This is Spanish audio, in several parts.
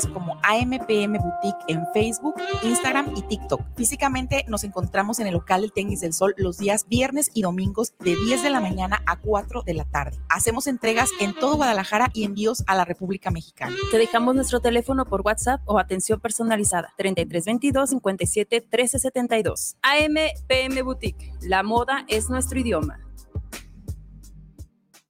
sociales como AMPM Boutique en Facebook, Instagram y TikTok. Físicamente nos encontramos en el local del Tenis del Sol los días viernes y domingos de 10 de la mañana a 4 de la tarde. Hacemos entregas en todo Guadalajara y envíos a la República Mexicana. Te dejamos nuestro teléfono por WhatsApp o atención personalizada 3322 57 1372. AMPM Boutique. La moda es nuestro idioma.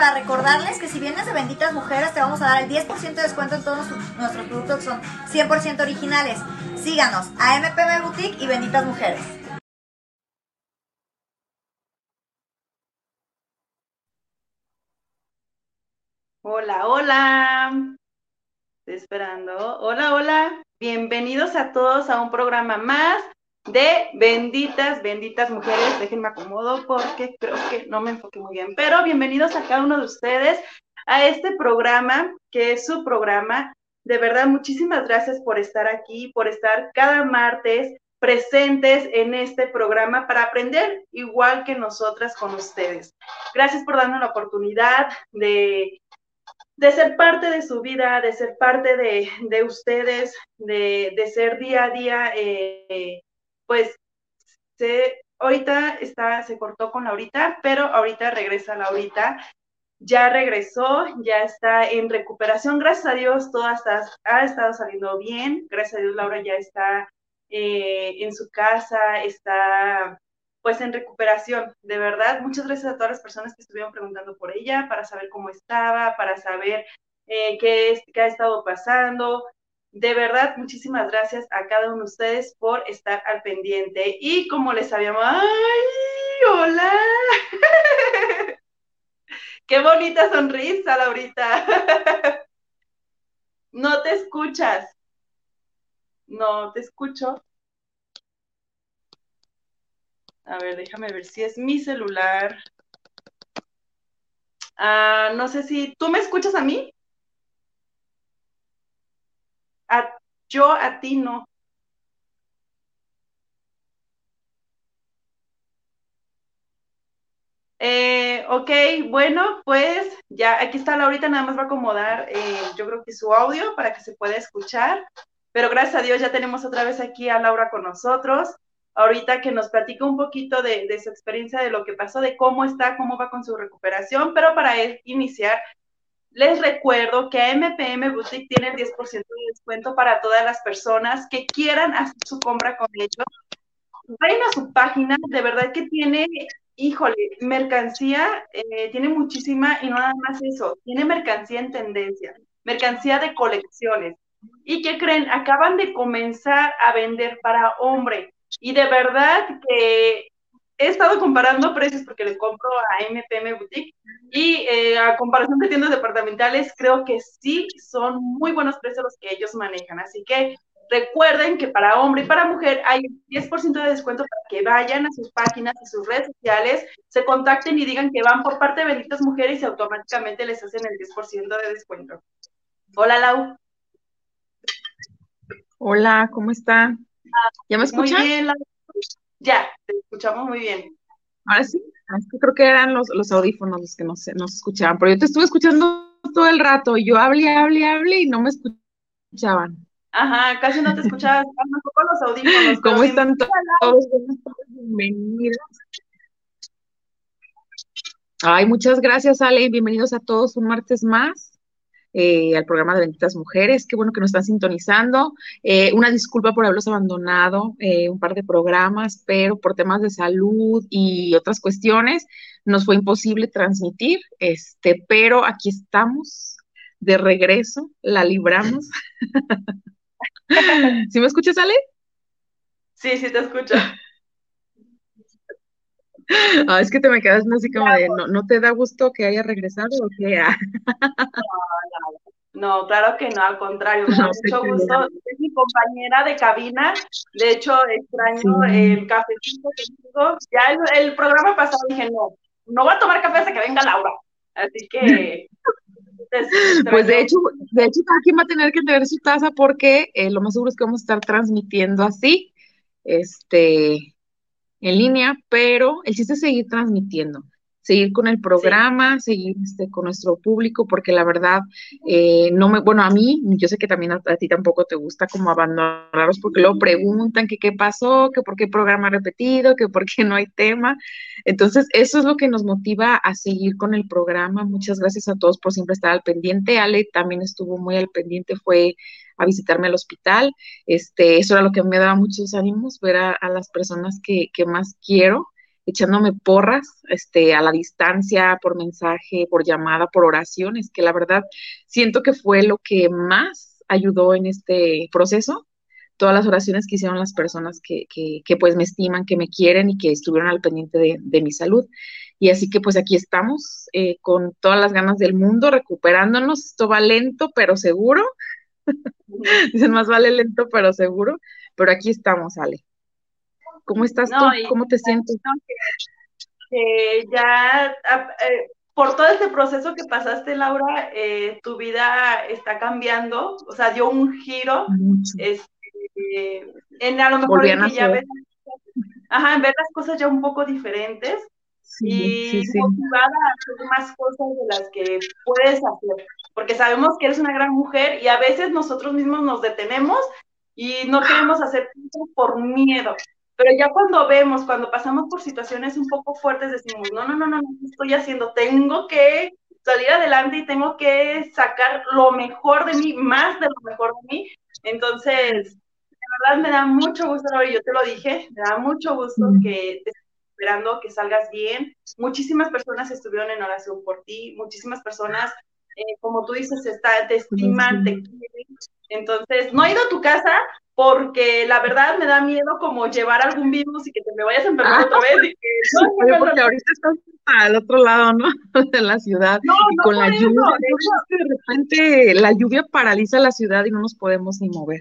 para recordarles que si vienes de Benditas Mujeres te vamos a dar el 10% de descuento en todos nuestros productos que son 100% originales. Síganos a MPM Boutique y Benditas Mujeres. Hola, hola. Estoy esperando. Hola, hola. Bienvenidos a todos a un programa más de benditas, benditas mujeres. Déjenme acomodo porque creo que no me enfoqué muy bien. Pero bienvenidos a cada uno de ustedes a este programa, que es su programa. De verdad, muchísimas gracias por estar aquí, por estar cada martes presentes en este programa para aprender igual que nosotras con ustedes. Gracias por darnos la oportunidad de, de ser parte de su vida, de ser parte de, de ustedes, de, de, ser día a día eh, pues se, ahorita está, se cortó con Laurita, pero ahorita regresa Laurita. Ya regresó, ya está en recuperación. Gracias a Dios, todo ha estado saliendo bien. Gracias a Dios, Laura ya está eh, en su casa, está pues en recuperación, de verdad. Muchas gracias a todas las personas que estuvieron preguntando por ella, para saber cómo estaba, para saber eh, qué, qué ha estado pasando. De verdad, muchísimas gracias a cada uno de ustedes por estar al pendiente. Y como les habíamos, ¡ay! ¡Hola! ¡Qué bonita sonrisa, Laurita! No te escuchas. No te escucho. A ver, déjame ver si es mi celular. Ah, no sé si tú me escuchas a mí. A, yo a ti no. Eh, ok, bueno, pues ya aquí está Laurita, nada más va a acomodar, eh, yo creo que su audio para que se pueda escuchar, pero gracias a Dios ya tenemos otra vez aquí a Laura con nosotros, ahorita que nos platica un poquito de, de su experiencia, de lo que pasó, de cómo está, cómo va con su recuperación, pero para iniciar, les recuerdo que MPM Boutique tiene el 10% de descuento para todas las personas que quieran hacer su compra con ellos. Vayan a su página, de verdad que tiene, híjole, mercancía, eh, tiene muchísima y no nada más eso, tiene mercancía en tendencia, mercancía de colecciones. ¿Y qué creen? Acaban de comenzar a vender para hombre. Y de verdad que he estado comparando precios porque le compro a MPM Boutique y eh, a comparación de tiendas departamentales, creo que sí son muy buenos precios los que ellos manejan. Así que recuerden que para hombre y para mujer hay 10% de descuento para que vayan a sus páginas, a sus redes sociales, se contacten y digan que van por parte de Benditas Mujeres y automáticamente les hacen el 10% de descuento. Hola, Lau. Hola, ¿cómo está? ¿Ya me escuchan? Muy bien, Lau. Ya, te escuchamos muy bien. Ahora sí, ah, es que creo que eran los, los audífonos los que nos, nos escuchaban, pero yo te estuve escuchando todo el rato, y yo hablé, hablé, hablé y no me escuchaban. Ajá, casi no te escuchaba, un poco los audífonos. ¿Cómo están todos? Bienvenidos. Ay, muchas gracias, Ale, bienvenidos a todos un martes más. Eh, al programa de Benditas Mujeres. Qué bueno que nos están sintonizando. Eh, una disculpa por haberlos abandonado eh, un par de programas, pero por temas de salud y otras cuestiones nos fue imposible transmitir, este, pero aquí estamos de regreso, la libramos. ¿Sí me escuchas, Ale? Sí, sí te escucho. Ah, es que te me quedas así como de, ¿no, ¿no te da gusto que haya regresado o qué? No, claro que no, al contrario, me da mucho gusto. Es mi compañera de cabina, de hecho extraño el cafecito que tengo. Ya el, programa pasado dije, no, no voy a tomar café hasta que venga Laura. Así que... pues de hecho, de hecho, cada quien va a tener que tener su taza porque eh, lo más seguro es que vamos a estar transmitiendo así, este, en línea, pero el chiste es seguir transmitiendo seguir con el programa, seguir este, con nuestro público, porque la verdad, eh, no me, bueno, a mí, yo sé que también a, ti tampoco te gusta como abandonarlos, porque luego preguntan que qué pasó, que por qué programa repetido, que por qué no hay tema. Entonces, eso es lo que nos motiva a seguir con el programa. Muchas gracias a todos por siempre estar al pendiente. Ale también estuvo muy al pendiente, fue a visitarme al hospital. Este, eso era lo que me daba muchos ánimos, ver a, las personas que, que más quiero echándome porras este, a la distancia, por mensaje, por llamada, por oraciones, que la verdad siento que fue lo que más ayudó en este proceso. Todas las oraciones que hicieron las personas que, que, pues me estiman, que me quieren y que estuvieron al pendiente de, mi salud. Y así que pues aquí estamos eh, con todas las ganas del mundo, recuperándonos. Esto va lento, pero seguro. Dicen, más vale lento, pero seguro. Pero aquí estamos, Ale. ¿Cómo estás tú? ¿Cómo te sientes? Que, ya, ah, eh, por todo este proceso que pasaste, Laura, eh, tu vida está cambiando, o sea, dio un giro. Este, en a lo mejor en que ya ves, ajá, ver las cosas ya un poco diferentes y motivada a hacer más cosas de las que puedes hacer, porque sabemos que eres una gran mujer y a veces nosotros mismos nos detenemos y no queremos hacer por miedo. Pero ya cuando vemos, cuando pasamos por situaciones un poco fuertes, decimos, no, no, no, no, ¿qué estoy haciendo? Tengo que salir adelante y tengo que sacar lo mejor de mí, más de lo mejor de mí. Entonces, la verdad me da mucho gusto, y yo te lo dije, me da mucho gusto que te esperando que salgas bien. Muchísimas personas estuvieron en oración por ti, muchísimas personas, eh, como tú dices, está, te estiman, te quieren. Entonces, no he ido a tu casa, porque la verdad me da miedo como llevar algún virus y que te me vayas a enfermar otra vez. Y que, no, porque ahorita estás al otro lado, ¿no? De la ciudad. Y con la lluvia, de, repente la lluvia paraliza la ciudad y no nos podemos ni mover.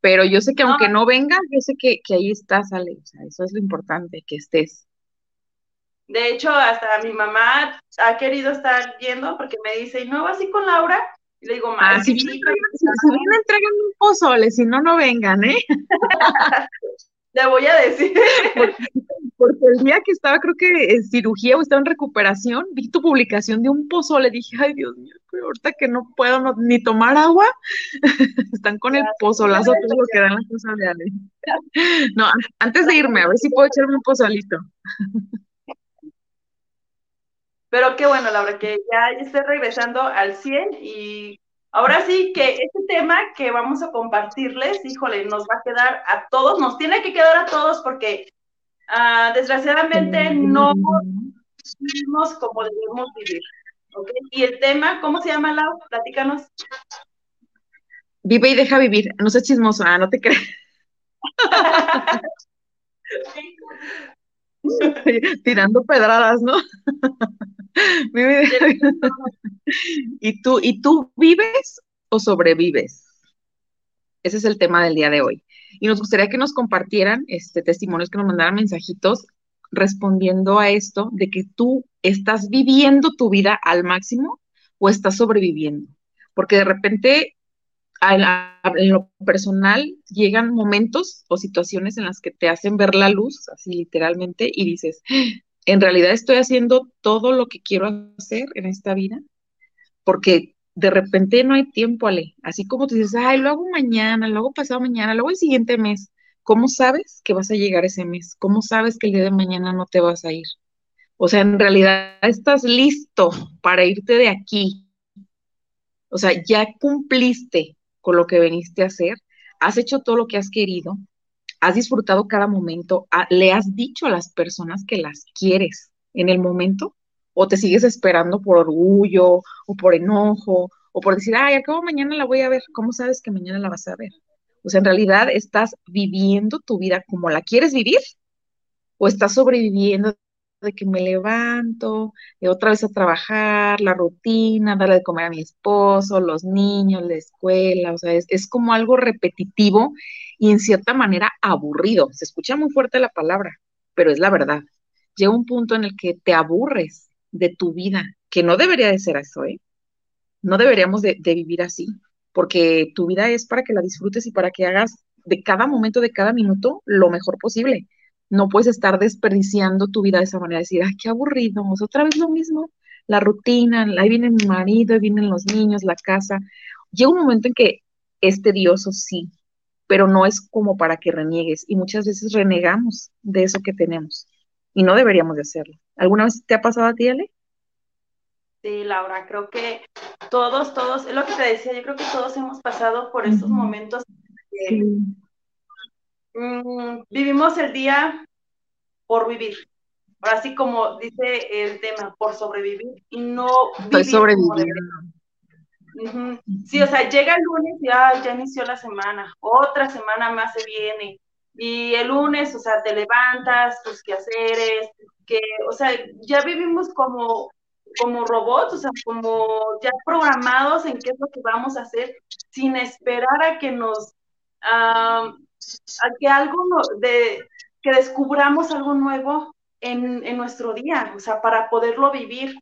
Pero yo sé que aunque no vengas, yo sé que, que ahí estás, Ale. O sea, eso es lo importante, que estés. De hecho, hasta mi mamá ha querido estar viendo porque me dice, ¿y no vas así con Laura? Y le digo, ah, si, vienen, entregan un pozole, si no, no vengan, ¿eh? le voy a decir. Porque, el día que estaba, creo que en cirugía o estaba en recuperación, vi tu publicación de un pozole, dije, ay, Dios mío, ahorita que no puedo ni tomar agua, están con el pozolazo todo lo que dan las cosas de Ale. No, antes de irme, a ver si puedo echarme un pozolito. Pero qué bueno, Laura, que ya esté regresando al 100 y ahora sí que este tema que vamos a compartirles, híjole, nos va a quedar a todos, nos tiene que quedar a todos porque uh, desgraciadamente no vivimos como debemos vivir. ¿okay? Y el tema, ¿cómo se llama, Lau? Platícanos. Vive y deja vivir. No sé chismoso, ah, no te crees. Tirando pedradas, ¿no? ¿Y tú, ¿Y tú vives o sobrevives? Ese es el tema del día de hoy. Y nos gustaría que nos compartieran este, testimonios, que nos mandaran mensajitos respondiendo a esto de que tú estás viviendo tu vida al máximo o estás sobreviviendo. Porque de repente, en lo personal, llegan momentos o situaciones en las que te hacen ver la luz, así literalmente, y dices, en realidad estoy haciendo todo lo que quiero hacer en esta vida, porque de repente no hay tiempo, Ale. Así como tú dices, ay, lo hago mañana, lo hago pasado mañana, lo hago el siguiente mes. ¿Cómo sabes que vas a llegar ese mes? ¿Cómo sabes que el día de mañana no te vas a ir? O sea, en realidad estás listo para irte de aquí. O sea, ya cumpliste con lo que veniste a hacer, has hecho todo lo que has querido, has disfrutado cada momento, ah, le has dicho a las personas que las quieres en el momento, o te sigues esperando por orgullo o por enojo o por decir, ay, acabo mañana la voy a ver, ¿cómo sabes que mañana la vas a ver? O sea, en realidad estás viviendo tu vida como la quieres vivir o estás sobreviviendo de que me levanto, y otra vez a trabajar, la rutina, darle de comer a mi esposo, los niños, la escuela, o sea, es, es como algo repetitivo y en cierta manera aburrido. Se escucha muy fuerte la palabra, pero es la verdad. Llega un punto en el que te aburres de tu vida, que no debería de ser eso, ¿eh? No deberíamos de, de vivir así, porque tu vida es para que la disfrutes y para que hagas de cada momento, de cada minuto, lo mejor posible no puedes estar desperdiciando tu vida de esa manera, decir, ay, qué aburrido, otra vez lo mismo, la rutina, ahí viene mi marido, ahí vienen los niños, la casa. Llega un momento en que es tedioso, sí, pero no es como para que reniegues y muchas veces renegamos de eso que tenemos y no deberíamos de hacerlo. ¿Alguna vez te ha pasado a ti, Ale? Sí, Laura, creo que todos, todos, es lo que te decía, yo creo que todos hemos pasado por estos momentos Mm, vivimos el día por vivir. Así como dice el tema, por sobrevivir y no Estoy sobreviviendo. Sí, o sea, llega el lunes y ya inició la semana, otra semana más se viene. Y el lunes, o sea, te levantas, tus quehaceres, que, o sea, ya vivimos como, como robots, o sea, como ya programados en qué es lo que vamos a hacer, sin esperar a que nos, a que algo de, que descubramos algo nuevo en, en, nuestro día, o sea, para poderlo vivir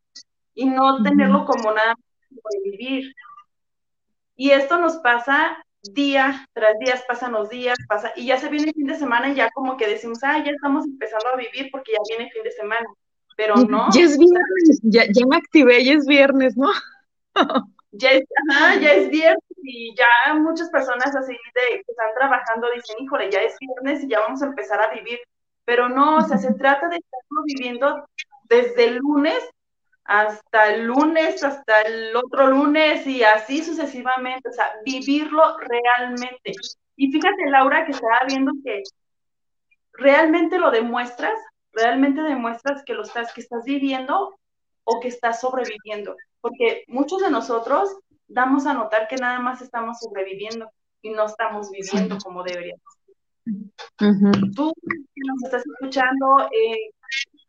y no tenerlo como nada de vivir. Y esto nos pasa día tras día, pasan los días, pasa, y ya se viene el fin de semana y ya como que decimos, ah, ya estamos empezando a vivir porque ya viene el fin de semana, pero no. Ya es viernes, ya, ya me activé, ya es viernes, ¿no? ya es, ya es viernes y ya muchas personas así de que están trabajando dicen, híjole, ya es viernes y ya vamos a empezar a vivir. Pero no, o sea, se trata de estarlo viviendo desde el lunes hasta el lunes, hasta el otro lunes y así sucesivamente, o sea, vivirlo realmente. Y fíjate, Laura, que estaba viendo que realmente lo demuestras, realmente demuestras que lo estás, que estás viviendo o que estás sobreviviendo porque muchos de nosotros damos a notar que nada más estamos sobreviviendo y no estamos viviendo como deberíamos. Tú que nos estás escuchando, eh,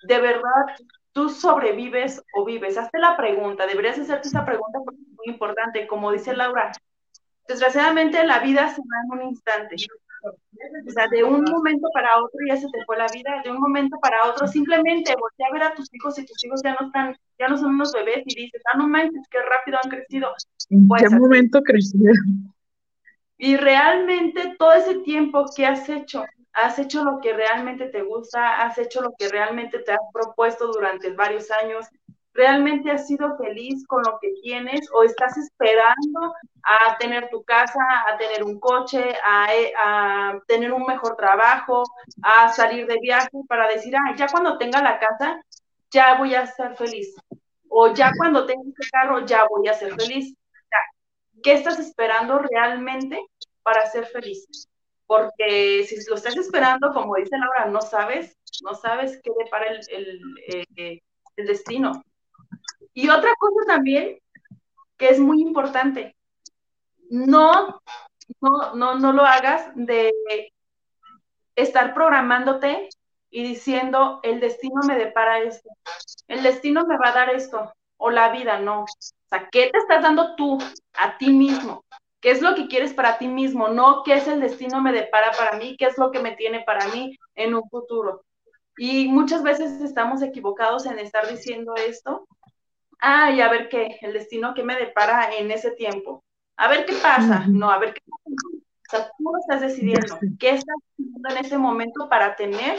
de verdad, tú sobrevives o vives. Hazte la pregunta, deberías hacerte esa pregunta porque es muy importante. Como dice Laura, desgraciadamente la vida se da en un instante. O sea, de un momento para otro ya se te fue la vida, de un momento para otro, simplemente voltea a ver a tus hijos y tus hijos ya no están, ya no son unos bebés y dices, ah, no manches, qué rápido han crecido. ¿En qué momento crecieron? Y realmente todo ese tiempo que has hecho, has hecho lo que realmente te gusta, has hecho lo que realmente te has propuesto durante varios años, ¿Realmente has sido feliz con lo que tienes o estás esperando a tener tu casa, a tener un coche, a, tener un mejor trabajo, a salir de viaje para decir, ah, ya cuando tenga la casa, ya voy a ser feliz? O ya cuando tenga este carro, ya voy a ser feliz. ¿Qué estás esperando realmente para ser feliz? Porque si lo estás esperando, como dice Laura, no sabes, no sabes qué depara el, el, eh, el destino. Y otra cosa también que es muy importante, no, no, no, no lo hagas de estar programándote y diciendo, el destino me depara esto, el destino me va a dar esto, o la vida, no. O sea, ¿qué te estás dando tú a ti mismo? ¿Qué es lo que quieres para ti mismo? No qué es el destino me depara para mí, qué es lo que me tiene para mí en un futuro. Y muchas veces estamos equivocados en estar diciendo esto ah, y a ver qué, el destino que me depara en ese tiempo. A ver qué pasa, no, a ver qué pasa. O sea, tú estás decidiendo qué estás haciendo en ese momento para tener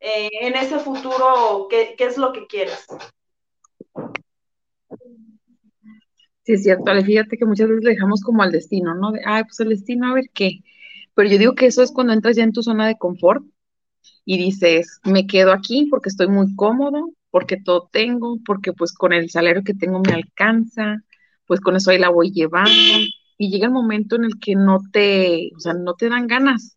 eh, en ese futuro qué, qué, es lo que quieres. Sí, es cierto, fíjate que muchas veces le dejamos como al destino, ¿no? De, ay, pues el destino, a ver qué. Pero yo digo que eso es cuando entras ya en tu zona de confort y dices, me quedo aquí porque estoy muy cómodo, porque todo tengo, porque pues con el salario que tengo me alcanza, pues con eso ahí la voy llevando. Y llega el momento en el que no te, o sea, no te dan ganas,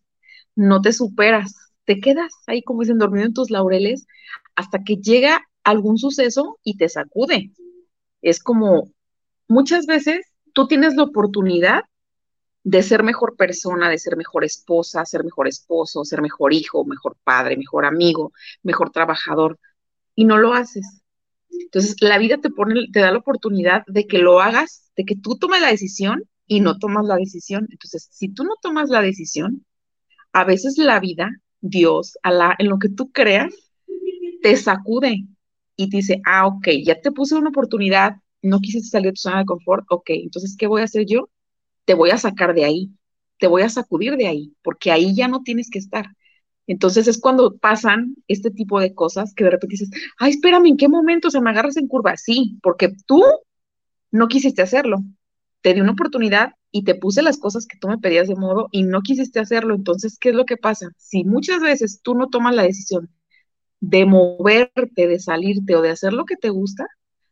no te superas, te quedas ahí como dicen dormido en tus laureles hasta que llega algún suceso y te sacude. Es como muchas veces tú tienes la oportunidad de ser mejor persona, de ser mejor esposa, ser mejor esposo, ser mejor hijo, mejor padre, mejor amigo, mejor trabajador, y no lo haces. Entonces, la vida te pone, te da la oportunidad de que lo hagas, de que tú tomes la decisión y no tomas la decisión. Entonces, si tú no tomas la decisión, a veces la vida, Dios, Alá, en lo que tú creas, te sacude y te dice, ah, ok, ya te puse una oportunidad, no quisiste salir de tu zona de confort, ok, entonces, ¿qué voy a hacer yo? Te voy a sacar de ahí, te voy a sacudir de ahí, porque ahí ya no tienes que estar. Entonces es cuando pasan este tipo de cosas que de repente dices, ay, espérame, ¿en qué momento se me agarras en curva? Sí, porque tú no quisiste hacerlo. Te di una oportunidad y te puse las cosas que tú me pedías de modo y no quisiste hacerlo. Entonces, ¿qué es lo que pasa? Si muchas veces tú no tomas la decisión de moverte, de salirte o de hacer lo que te gusta,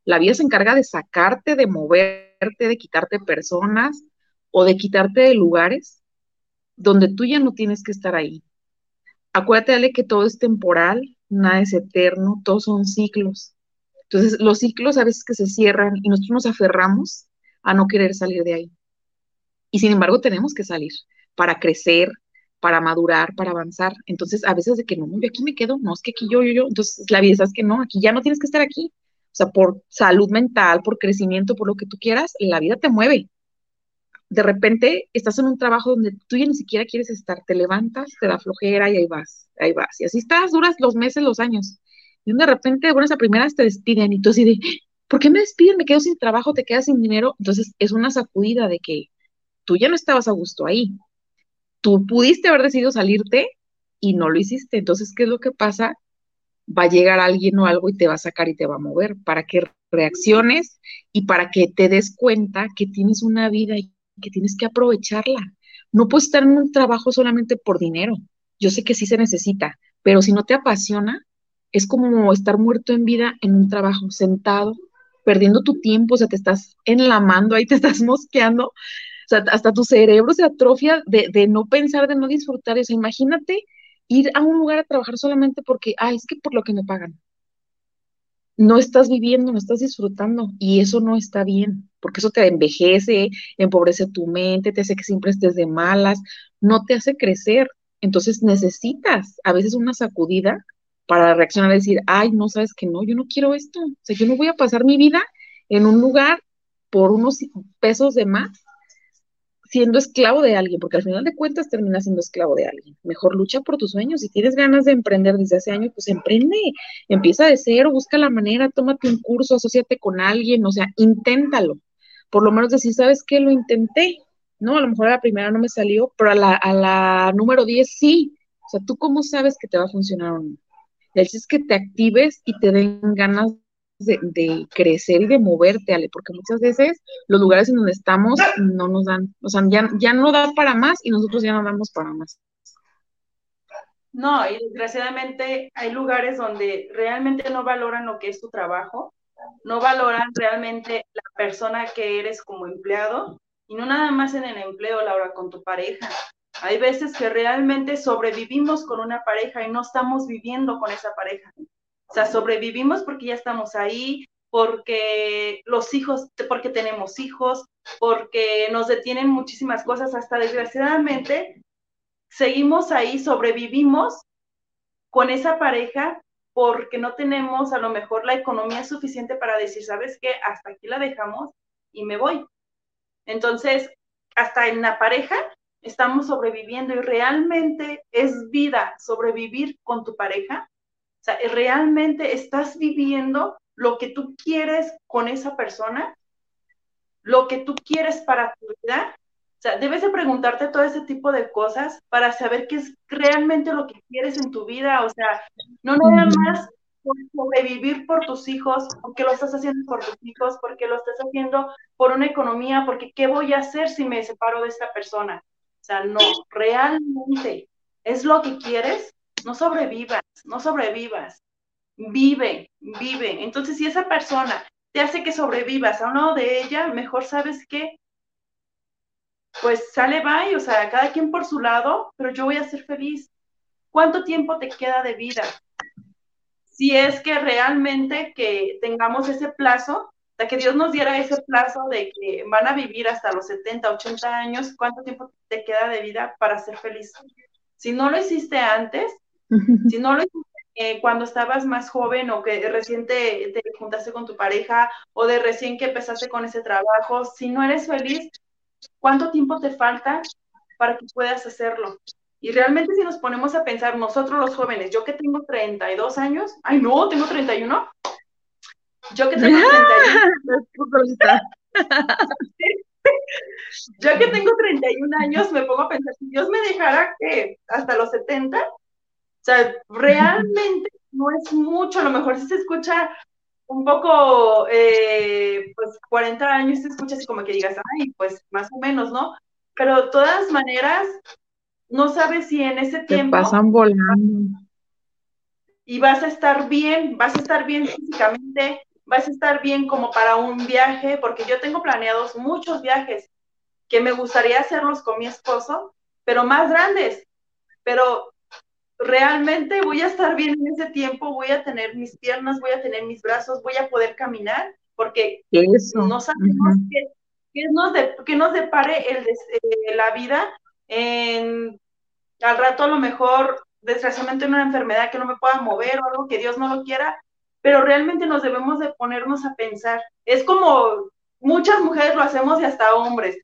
la vida se encarga de sacarte, de moverte, de quitarte personas o de quitarte de lugares donde tú ya no tienes que estar ahí. Acuérdate, Ale, que todo es temporal, nada es eterno, todos son ciclos. Entonces, los ciclos a veces que se cierran y nosotros nos aferramos a no querer salir de ahí. Y sin embargo, tenemos que salir para crecer, para madurar, para avanzar. Entonces, a veces de que no, yo aquí me quedo, no, es que aquí yo, yo, yo. Entonces, la vida es que no, aquí ya no tienes que estar aquí. O sea, por salud mental, por crecimiento, por lo que tú quieras, la vida te mueve de repente estás en un trabajo donde tú ya ni siquiera quieres estar, te levantas, te da flojera y ahí vas, ahí vas. Y así estás, duras los meses, los años. Y de repente, bueno, a primeras te despiden y tú así de, ¿por qué me despiden? Me quedo sin trabajo, te quedas sin dinero. Entonces es una sacudida de que tú ya no estabas a gusto ahí. Tú pudiste haber decidido salirte y no lo hiciste. Entonces, ¿qué es lo que pasa? Va a llegar alguien o algo y te va a sacar y te va a mover para que reacciones y para que te des cuenta que tienes una vida que tienes que aprovecharla. No puedes estar en un trabajo solamente por dinero. Yo sé que sí se necesita, pero si no te apasiona, es como estar muerto en vida en un trabajo, sentado, perdiendo tu tiempo, o sea, te estás enlamando, ahí te estás mosqueando, o sea, hasta tu cerebro se atrofia de, de no pensar, de no disfrutar eso. Imagínate ir a un lugar a trabajar solamente porque, ay, es que por lo que me pagan no estás viviendo, no estás disfrutando y eso no está bien, porque eso te envejece, empobrece tu mente, te hace que siempre estés de malas, no te hace crecer. Entonces necesitas a veces una sacudida para reaccionar y decir, ay, no sabes que no, yo no quiero esto, o sea, yo no voy a pasar mi vida en un lugar por unos pesos de más siendo esclavo de alguien, porque al final de cuentas terminas siendo esclavo de alguien. Mejor lucha por tus sueños. Si tienes ganas de emprender desde hace años, pues emprende, empieza de cero, busca la manera, tómate un curso, asociate con alguien, o sea, inténtalo. Por lo menos decir, ¿sabes qué? Lo intenté, ¿no? A lo mejor a la primera no me salió, pero a la, a la número 10 sí. O sea, ¿tú cómo sabes que te va a funcionar o no? El es que te actives y te den ganas de, crecer y de moverte, Ale, porque muchas veces los lugares en donde estamos no nos dan, o sea, ya, ya no da para más y nosotros ya no damos para más. No, y desgraciadamente hay lugares donde realmente no valoran lo que es tu trabajo, no valoran realmente persona que eres como empleado, y no nada más en el empleo, Laura, con tu pareja. Hay veces que realmente sobrevivimos con una pareja y no estamos viviendo con esa pareja. O sea, sobrevivimos porque ya estamos ahí, porque los hijos, porque tenemos hijos, porque nos detienen muchísimas cosas, hasta desgraciadamente seguimos ahí, sobrevivimos con esa pareja porque no tenemos a lo mejor la economía suficiente para decir, ¿sabes qué? Hasta aquí la dejamos y me voy. Entonces, hasta en la pareja estamos sobreviviendo y realmente es vida sobrevivir con tu pareja. O sea, ¿realmente estás viviendo lo que tú quieres con esa persona? ¿Lo que tú quieres para tu vida? O sea, debes de preguntarte todo ese tipo de cosas para saber qué es realmente lo que quieres en tu vida. O sea, no nada más por sobrevivir por tus hijos, porque lo estás haciendo por tus hijos, porque lo estás haciendo por una economía, porque ¿qué voy a hacer si me separo de esta persona? O sea, no, realmente es lo que quieres no sobrevivas, no sobrevivas, vive, vive. Entonces, si esa persona te hace que sobrevivas a uno de ella, mejor sabes que, pues sale bye, o sea, cada quien por su lado, pero yo voy a ser feliz. ¿Cuánto tiempo te queda de vida? Si es que realmente que tengamos ese plazo, de que Dios nos diera ese plazo de que van a vivir hasta los 70, 80 años, ¿cuánto tiempo te queda de vida para ser feliz? Si no lo hiciste antes, si no lo hiciste eh, cuando estabas más joven o que recién te, te, juntaste con tu pareja o de recién que empezaste con ese trabajo, si no eres feliz, ¿cuánto tiempo te falta para que puedas hacerlo? Y realmente si nos ponemos a pensar nosotros los jóvenes, yo que tengo 32 años, ay no, tengo 31, yo que tengo 31, yo que tengo 31 años me pongo a pensar, si Dios me dejara que hasta los 70, o sea, realmente no es mucho, a lo mejor si se escucha un poco, eh, pues 40 años se escucha así como que digas, ay, pues más o menos, ¿no? Pero de todas maneras, no sabes si en ese tiempo... Te pasan volando. Y vas a estar bien, vas a estar bien físicamente, vas a estar bien como para un viaje, porque yo tengo planeados muchos viajes que me gustaría hacerlos con mi esposo, pero más grandes. Pero realmente voy a estar bien en ese tiempo, voy a tener mis piernas, voy a tener mis brazos, voy a poder caminar, porque no sabemos qué, nos nos depare el, eh, la vida en, al rato a lo mejor, desgraciadamente, una enfermedad que no me pueda mover o algo que Dios no lo quiera, pero realmente nos debemos de ponernos a pensar. Es como muchas mujeres lo hacemos y hasta hombres.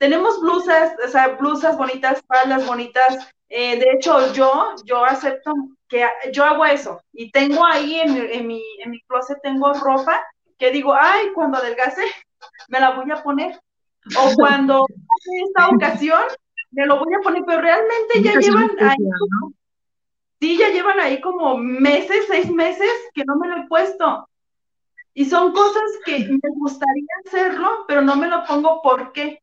Tenemos blusas, o sea, blusas bonitas, faldas bonitas. Eh, de hecho, yo, yo acepto que yo hago eso y tengo ahí en, en, mi, en mi closet, tengo ropa que digo, ay, cuando adelgace, me la voy a poner. O cuando en esta ocasión, me lo voy a poner, pero realmente ya llevan ahí, sí, ya llevan ahí como meses, seis meses que no me lo he puesto. Y son cosas que me gustaría hacerlo, pero no me lo pongo ¿por qué?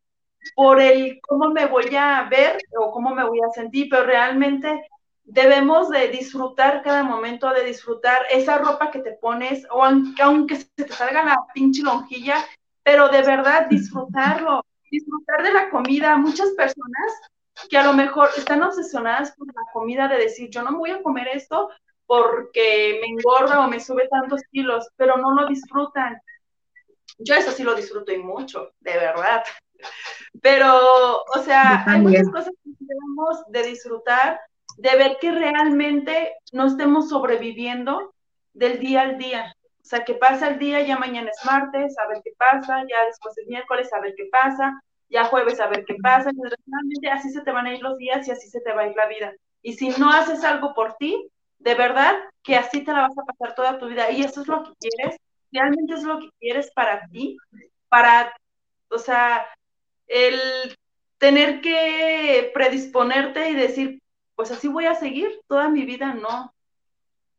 Por el cómo me voy a ver o cómo me voy a sentir, pero realmente debemos de disfrutar cada momento, de disfrutar esa ropa que te pones, o aunque, aunque se te salga la pinche lonjilla, pero de verdad disfrutarlo, disfrutar de la comida. Muchas personas que a lo mejor están obsesionadas con la comida de decir, yo no me voy a comer esto porque me engorda o me sube tantos kilos, pero no lo disfrutan. Yo eso sí lo disfruto y mucho, de verdad. Pero, o sea, hay muchas cosas que debemos de disfrutar, de ver que realmente no estemos sobreviviendo del día al día. O sea, que pasa el día, ya mañana es martes, a ver qué pasa, ya después es miércoles, a ver qué pasa, ya jueves a ver qué pasa. Y así se te van a ir los días y así se te va a ir la vida. Y si no haces algo por ti, de verdad que así te la vas a pasar toda tu vida. Y eso es lo que quieres, realmente es lo que quieres para ti, para, o sea, el tener que predisponerte y decir, pues así voy a seguir toda mi vida, no.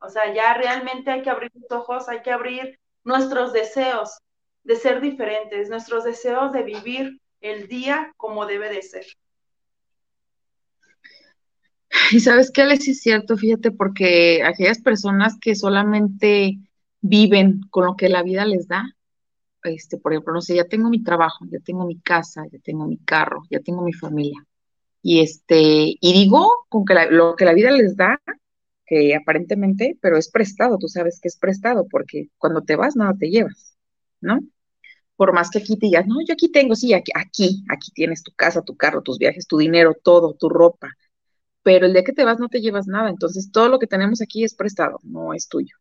O sea, ya realmente hay que abrir los ojos, hay que abrir nuestros deseos de ser diferentes, nuestros deseos de vivir el día como debe de ser. Y sabes qué, les es cierto, fíjate, porque aquellas personas que solamente viven con lo que la vida les da, este, por ejemplo, no sé, ya tengo mi trabajo, ya tengo mi casa, ya tengo mi carro, ya tengo mi familia. Y este, y digo con que lo que la vida les da, que aparentemente, pero es prestado, tú sabes que es prestado, porque cuando te vas nada te llevas, ¿no? Por más que aquí te digas, no, yo aquí tengo, sí, aquí, aquí, aquí tienes tu casa, tu carro, tus viajes, tu dinero, todo, tu ropa, pero el día que te vas no te llevas nada, entonces todo lo que tenemos aquí es prestado, no es tuyo.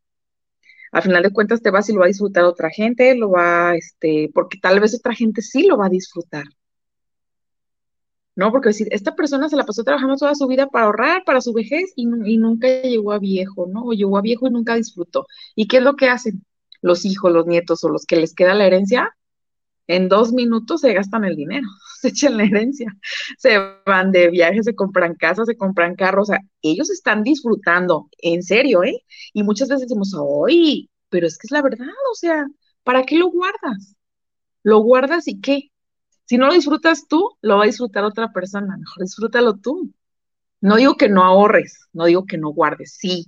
Al final de cuentas te vas y lo va a disfrutar otra gente, lo va, este, porque tal vez otra gente sí lo va a disfrutar, ¿no? Porque decir, esta persona se la pasó trabajando toda su vida para ahorrar para su vejez y, nunca llegó a viejo, ¿no? O llegó a viejo y nunca disfrutó. ¿Y qué es lo que hacen? Los hijos, los nietos o los que les queda la herencia, en dos minutos se gastan el dinero, echan la herencia, se van de viaje, se compran casas, se compran carros, o sea, ellos están disfrutando, en serio, ¿eh? Y muchas veces decimos, ¡ay! Pero es que es la verdad, o sea, ¿para qué lo guardas? ¿Lo guardas y qué? Si no lo disfrutas tú, lo va a disfrutar otra persona. Mejor disfrútalo tú. No digo que no ahorres, no digo que no guardes, sí,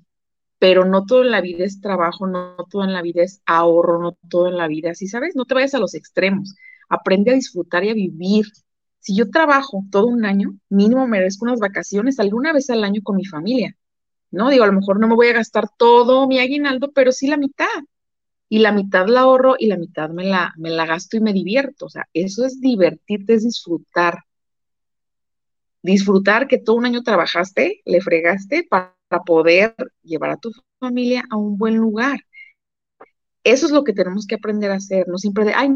pero no todo en la vida es trabajo, no, todo en la vida es ahorro, no todo en la vida, ¿sí sabes? No te vayas a los extremos. Aprende a disfrutar y a vivir. Si yo trabajo todo un año, mínimo merezco unas vacaciones alguna vez al año con mi familia. ¿No? Digo, a lo mejor no me voy a gastar todo mi aguinaldo, pero sí la mitad y la mitad la ahorro y la mitad me la, me la gasto y me divierto. O sea, eso es divertirte, es disfrutar. Disfrutar que todo un año trabajaste, le fregaste para poder llevar a tu familia a un buen lugar. Eso es lo que tenemos que aprender a hacer, no siempre de, ay,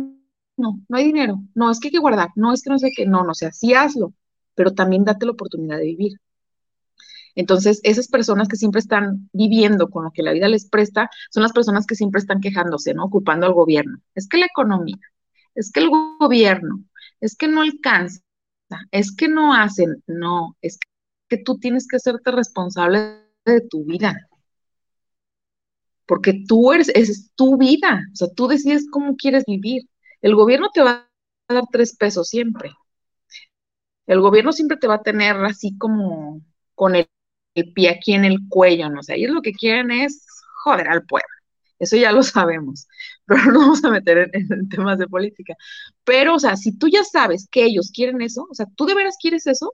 no, no hay dinero, no, es que hay que guardar, no, es que no sé qué, no, no, o sea, sí hazlo, pero también date la oportunidad de vivir. Entonces, esas personas que siempre están viviendo con lo que la vida les presta, son las personas que siempre están quejándose, ¿no? Ocupando al gobierno. Es que la economía, es que el gobierno, es que no alcanza, es que no hacen, no, es que tú tienes que hacerte responsable de tu vida. Porque tú eres, es tu vida, o sea, tú decides cómo quieres vivir. El gobierno te va a dar tres pesos siempre. El gobierno siempre te va a tener así como con el, pie aquí en el cuello, no sé. ellos lo que quieren es joder al pueblo. Eso ya lo sabemos, pero no vamos a meter en, temas de política. Pero, o sea, si tú ya sabes que ellos quieren eso, o sea, tú de veras quieres eso,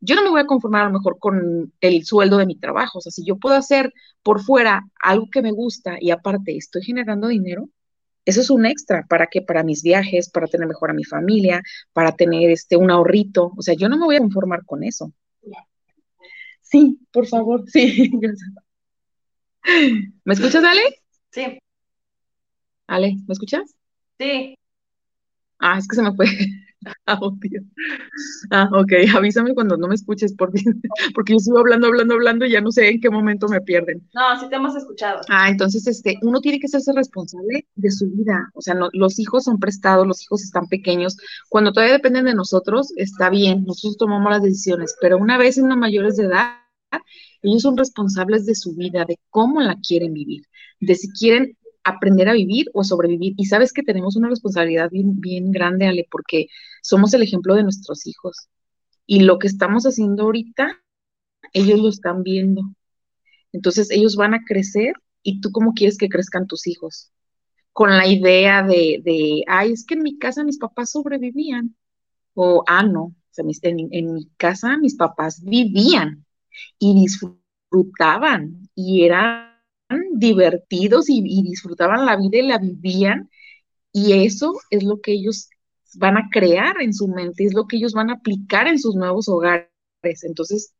yo no me voy a conformar a lo mejor con el sueldo de mi trabajo. O sea, si yo puedo hacer por fuera algo que me gusta y aparte estoy generando dinero, eso es un extra. ¿Para qué? Para mis viajes, para tener mejor a mi familia, para tener este un ahorrito. O sea, yo no me voy a conformar con eso. Sí, por favor, sí. ¿Me escuchas, Ale? Sí. Ale, ¿me escuchas? Sí. Ah, es que se me fue. Ah, ah, ok, avísame cuando no me escuches, porque, porque yo sigo hablando, hablando, hablando y ya no sé en qué momento me pierden. No, sí te hemos escuchado. Ah, entonces, este, uno tiene que hacerse responsable de su vida. O sea, los hijos son prestados, los hijos están pequeños. Cuando todavía dependen de nosotros, está bien, nosotros tomamos las decisiones, pero una vez en los mayores de edad, ellos son responsables de su vida, de cómo la quieren vivir, de si quieren aprender a vivir o sobrevivir. Y sabes que tenemos una responsabilidad bien, bien grande, Ale, porque somos el ejemplo de nuestros hijos. Y lo que estamos haciendo ahorita, ellos lo están viendo. Entonces ellos van a crecer y tú cómo quieres que crezcan tus hijos. Con la idea de, de ay, es que en mi casa mis papás sobrevivían. O, ah, no, en, en mi casa mis papás vivían y disfrutaban y eran divertidos y, disfrutaban la vida y la vivían. Y eso es lo que ellos van a crear en su mente, es lo que ellos van a aplicar en sus nuevos hogares. Entonces,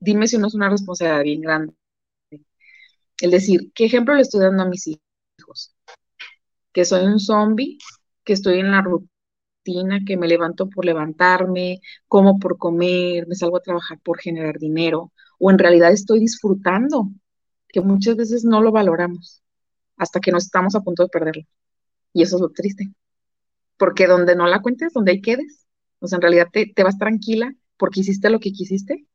dime si no es una responsabilidad bien grande. El decir, ¿qué ejemplo le estoy dando a mis hijos? Que soy un zombie, que estoy en la rutina, que me levanto por levantarme, como por comer, me salgo a trabajar por generar dinero, o en realidad estoy disfrutando que muchas veces no lo valoramos hasta que nos estamos a punto de perderlo. Y eso es lo triste. Porque donde no la cuentes, donde ahí quedes, o sea, en realidad te, te vas tranquila porque hiciste lo que quisiste.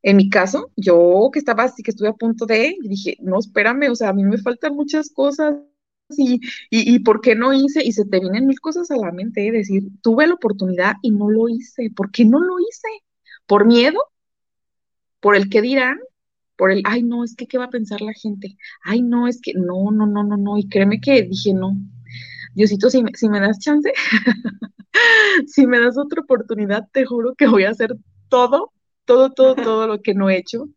En mi caso, yo que estaba así, que estuve a punto de, dije, no, espérame, o sea, a mí me faltan muchas cosas, y, y, y, por qué no hice, y se te vienen mil cosas a la mente, ¿eh? decir, tuve la oportunidad y no lo hice, ¿por qué no lo hice? ¿Por miedo? ¿Por el qué dirán? por el, ay, no, es que qué va a pensar la gente, ay, no, es que no, no, no, no, no, y créeme que dije, no, Diosito, si me, si me das chance, si me das otra oportunidad, te juro que voy a hacer todo, todo, todo, todo lo que no he hecho,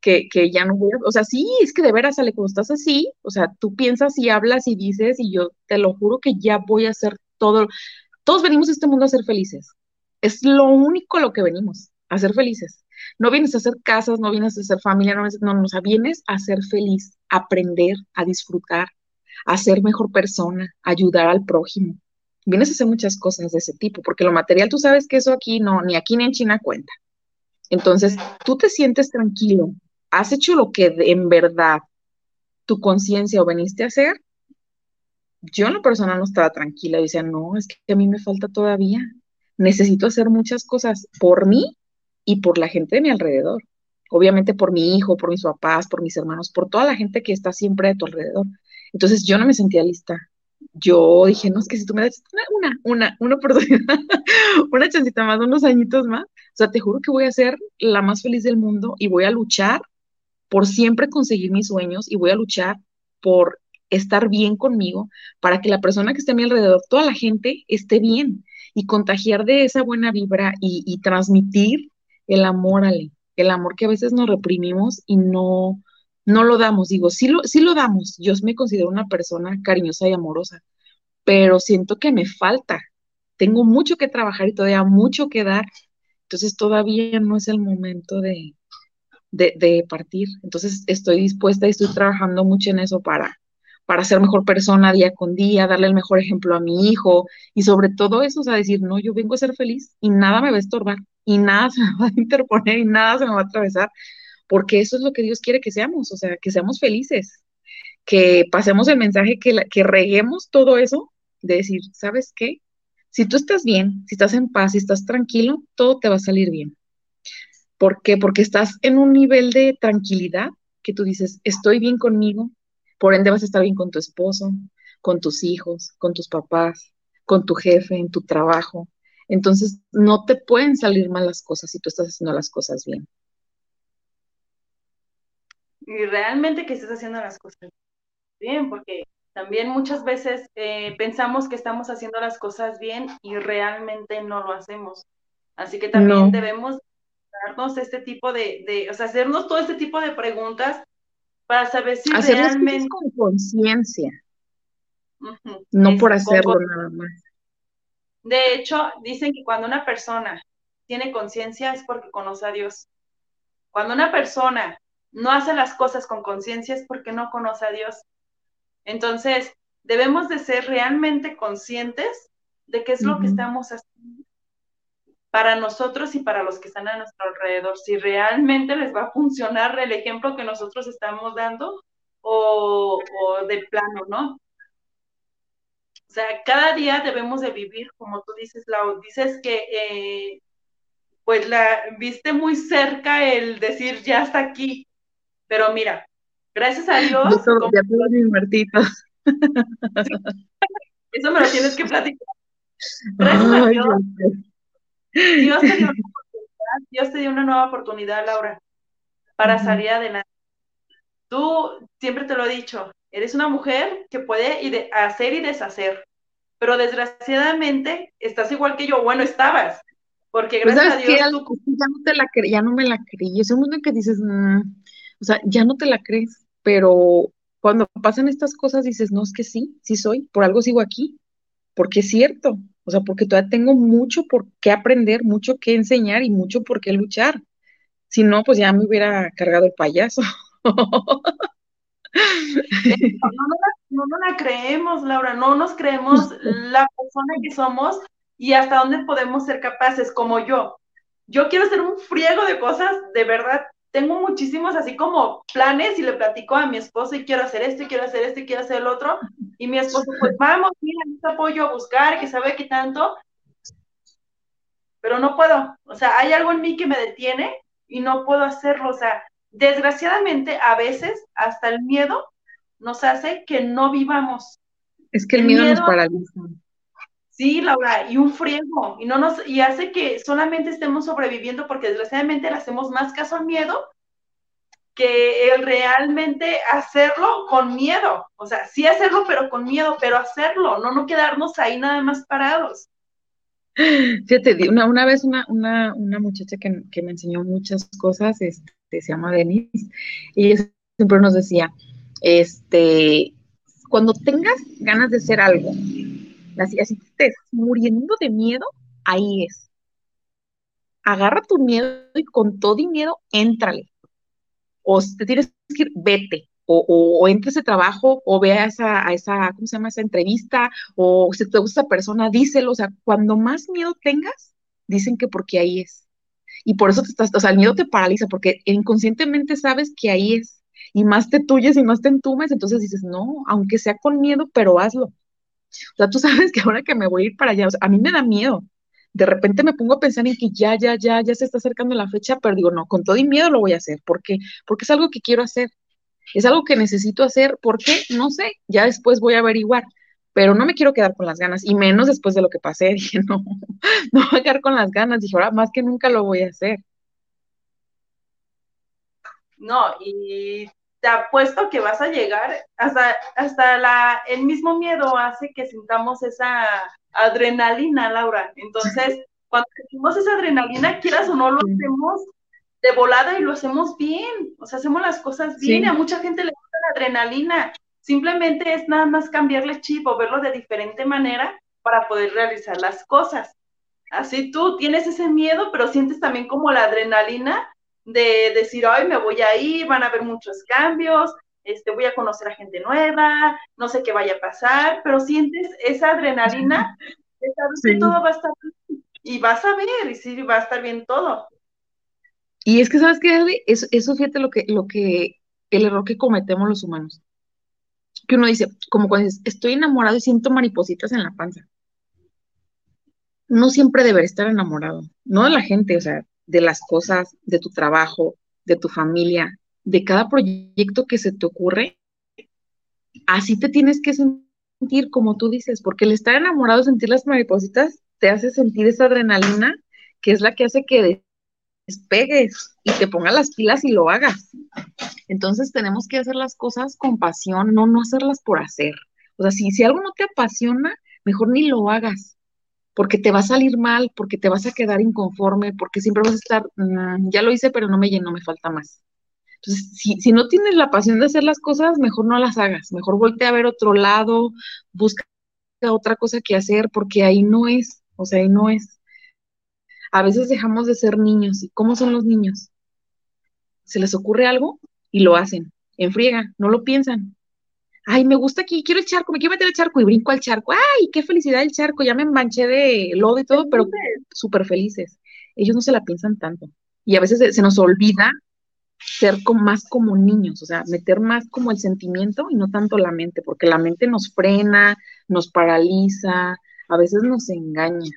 que, que ya no voy a, o sea, sí, es que de veras sale cuando estás así, o sea, tú piensas y hablas y dices, y yo te lo juro que ya voy a hacer todo, todos venimos a este mundo a ser felices, es lo único lo que venimos, a ser felices. No vienes a hacer casas, no vienes a hacer familia, no, no, no, vienes a ser feliz, a aprender, a disfrutar, a ser mejor persona, a ayudar al prójimo. Vienes a hacer muchas cosas de ese tipo, porque lo material tú sabes que eso aquí no, ni aquí ni en China cuenta. Entonces, tú te sientes tranquilo, has hecho lo que en verdad tu conciencia o veniste a hacer. Yo en lo personal no estaba tranquila, decía, no, es que a mí me falta todavía. Necesito hacer muchas cosas por mí y por la gente de mi alrededor. Obviamente por mi hijo, por mis papás, por mis hermanos, por toda la gente que está siempre a tu alrededor. Entonces yo no me sentía lista. Yo dije, no, es que si tú me das una, una, una oportunidad, una chancita más, unos añitos más, o sea, te juro que voy a ser la más feliz del mundo y voy a luchar por siempre conseguir mis sueños y voy a luchar por estar bien conmigo para que la persona que esté a mi alrededor, toda la gente esté bien y contagiar de esa buena vibra y, y transmitir el amor, Ale, el amor que a veces nos reprimimos y no, no lo damos. Digo, sí lo, sí lo damos. Yo me considero una persona cariñosa y amorosa, pero siento que me falta. Tengo mucho que trabajar y todavía mucho que dar. Entonces todavía no es el momento de, de, partir. Entonces estoy dispuesta y estoy trabajando mucho en eso para, para ser mejor persona día con día, darle el mejor ejemplo a mi hijo y sobre todo eso, o sea, decir, no, yo vengo a ser feliz y nada me va a estorbar y nada se me va a interponer y nada se me va a atravesar, porque eso es lo que Dios quiere que seamos, o sea, que seamos felices, que pasemos el mensaje, que, que reguemos todo eso, de decir, ¿sabes qué? Si tú estás bien, si estás en paz, si estás tranquilo, todo te va a salir bien. ¿Por qué? Porque estás en un nivel de tranquilidad que tú dices, estoy bien conmigo, por ende vas a estar bien con tu esposo, con tus hijos, con tus papás, con tu jefe, en tu trabajo. Entonces, no te pueden salir mal las cosas si tú estás haciendo las cosas bien. Y realmente que estés haciendo las cosas bien, porque también muchas veces eh, pensamos que estamos haciendo las cosas bien y realmente no lo hacemos. Así que también debemos darnos este tipo de, de, o sea, hacernos todo este tipo de preguntas para saber si realmente... con conciencia, no por hacerlo nada más. De hecho, dicen que cuando una persona tiene conciencia es porque conoce a Dios. Cuando una persona no hace las cosas con conciencia es porque no conoce a Dios. Entonces, debemos de ser realmente conscientes de qué es lo que estamos haciendo para nosotros y para los que están a nuestro alrededor, si realmente les va a funcionar el ejemplo que nosotros estamos dando o, de plano, ¿no? O sea, cada día debemos de vivir, como tú dices, Lau, dices que eh, pues la viste muy cerca el decir ya está aquí, pero mira, gracias a Dios. mis muertitos. Eso me lo tienes que platicar. Gracias a Dios. Dios te dio una oportunidad, Dios te dio una nueva oportunidad, Laura, para salir adelante. Tú, siempre te lo he dicho, eres una mujer que puede hacer y deshacer, pero desgraciadamente estás igual que yo, bueno, estabas, porque pues, gracias a Dios ya no te la ya no me la creí, es un mundo en que dices, mm", o sea, ya no te la crees, pero cuando pasan estas cosas dices, no, es que sí, sí soy, por algo sigo aquí, porque es cierto, o sea, porque todavía tengo mucho por qué aprender, mucho que enseñar y mucho por qué luchar. Si no, pues ya me hubiera cargado el payaso. no, no, la creemos, Laura, no nos creemos la persona que somos y hasta dónde podemos ser capaces, como yo. Yo quiero hacer un friego de cosas, de verdad, tengo muchísimos así como planes y le platico a mi esposo y quiero hacer esto y quiero hacer esto y quiero hacer el otro. Y mi esposo, pues vamos, mira, te apoyo a buscar, que sabe qué tanto. Pero no puedo. O sea, hay algo en mí que me detiene y no puedo hacerlo. O sea, desgraciadamente a veces hasta el miedo nos hace que no vivamos. Es que el, miedo, miedo, nos paraliza. Sí, Laura, y un friego, y no nos, y hace que solamente estemos sobreviviendo porque desgraciadamente le hacemos más caso al miedo que el realmente hacerlo con miedo. O sea, sí hacerlo, pero con miedo, pero hacerlo, no no quedarnos ahí nada más parados. Fíjate, una, una vez una, una, una muchacha que, que, me enseñó muchas cosas, este, se llama Denise, y siempre nos decía, este, cuando tengas ganas de hacer algo, así, así estés muriendo de miedo, ahí es. Agarra tu miedo y con todo y miedo, éntrale. O te tienes que ir, vete. O, o, entra a ese trabajo, o ve esa, a esa, ¿cómo se llama? Esa entrevista, o si te gusta esa persona, díselo. O sea, cuando más miedo tengas, dicen que porque ahí es. Y por eso te estás, o sea, el miedo te paraliza, porque inconscientemente sabes que ahí es. Y más te tuyes y más te entumes, entonces dices, no, aunque sea con miedo, pero hazlo. O sea, tú sabes que ahora que me voy a ir para allá, a mí me da miedo. De repente me pongo a pensar en que ya, ya, ya, ya se está acercando la fecha, pero digo, no, con todo y miedo lo voy a hacer. ¿Por qué? Porque es algo que quiero hacer. Es algo que necesito hacer. ¿Por qué? No sé. Ya después voy a averiguar. Pero no me quiero quedar con las ganas, y menos después de lo que pasé. Dije, no, no voy a quedar con las ganas. Dije, ahora más que nunca lo voy a hacer. No, y te apuesto que vas a llegar, hasta, hasta la, el mismo miedo hace que sintamos esa adrenalina, Laura. Entonces, cuando sentimos esa adrenalina, quieras o no, lo hacemos de volada y lo hacemos bien, o sea, hacemos las cosas bien. A mucha gente le gusta la adrenalina. Simplemente es nada más cambiarle chip o verlo de diferente manera para poder realizar las cosas. Así tú tienes ese miedo, pero sientes también como la adrenalina de decir, ay, me voy a ir, van a haber muchos cambios, este, voy a conocer a gente nueva, no sé qué vaya a pasar, pero sientes esa adrenalina de saber que todo va a estar bien y vas a ver, y sí, va a estar bien todo. Y es que, ¿sabes qué, Eso, eso fíjate lo que, lo que, el error que cometemos los humanos. Que uno dice, como cuando dices, estoy enamorado y siento maripositas en la panza. No siempre deber estar enamorado, no de la gente, o sea, de las cosas, de tu trabajo, de tu familia, de cada proyecto que se te ocurre, así te tienes que sentir como tú dices, porque el estar enamorado, sentir las maripositas, te hace sentir esa adrenalina que es la que hace que despegues y te pongas las pilas y lo hagas. Entonces tenemos que hacer las cosas con pasión, no no hacerlas por hacer. O sea, si, si algo no te apasiona, mejor ni lo hagas, porque te va a salir mal, porque te vas a quedar inconforme, porque siempre vas a estar, mm, ya lo hice, pero no me llenó, me falta más. Entonces, si, no tienes la pasión de hacer las cosas, mejor no las hagas, mejor voltea a ver otro lado, busca otra cosa que hacer, porque ahí no es, o sea, ahí no es. A veces dejamos de ser niños, ¿y cómo son los niños? Se les ocurre algo y lo hacen, en friega, no lo piensan. Ay, me gusta aquí, quiero el charco, me quiero meter el charco y brinco al charco. Ay, qué felicidad el charco, ya me manché de lodo y todo, pero súper felices. Ellos no se la piensan tanto. Y a veces se nos olvida ser más como niños, o sea, meter más como el sentimiento y no tanto la mente, porque la mente nos frena, nos paraliza, a veces nos engaña.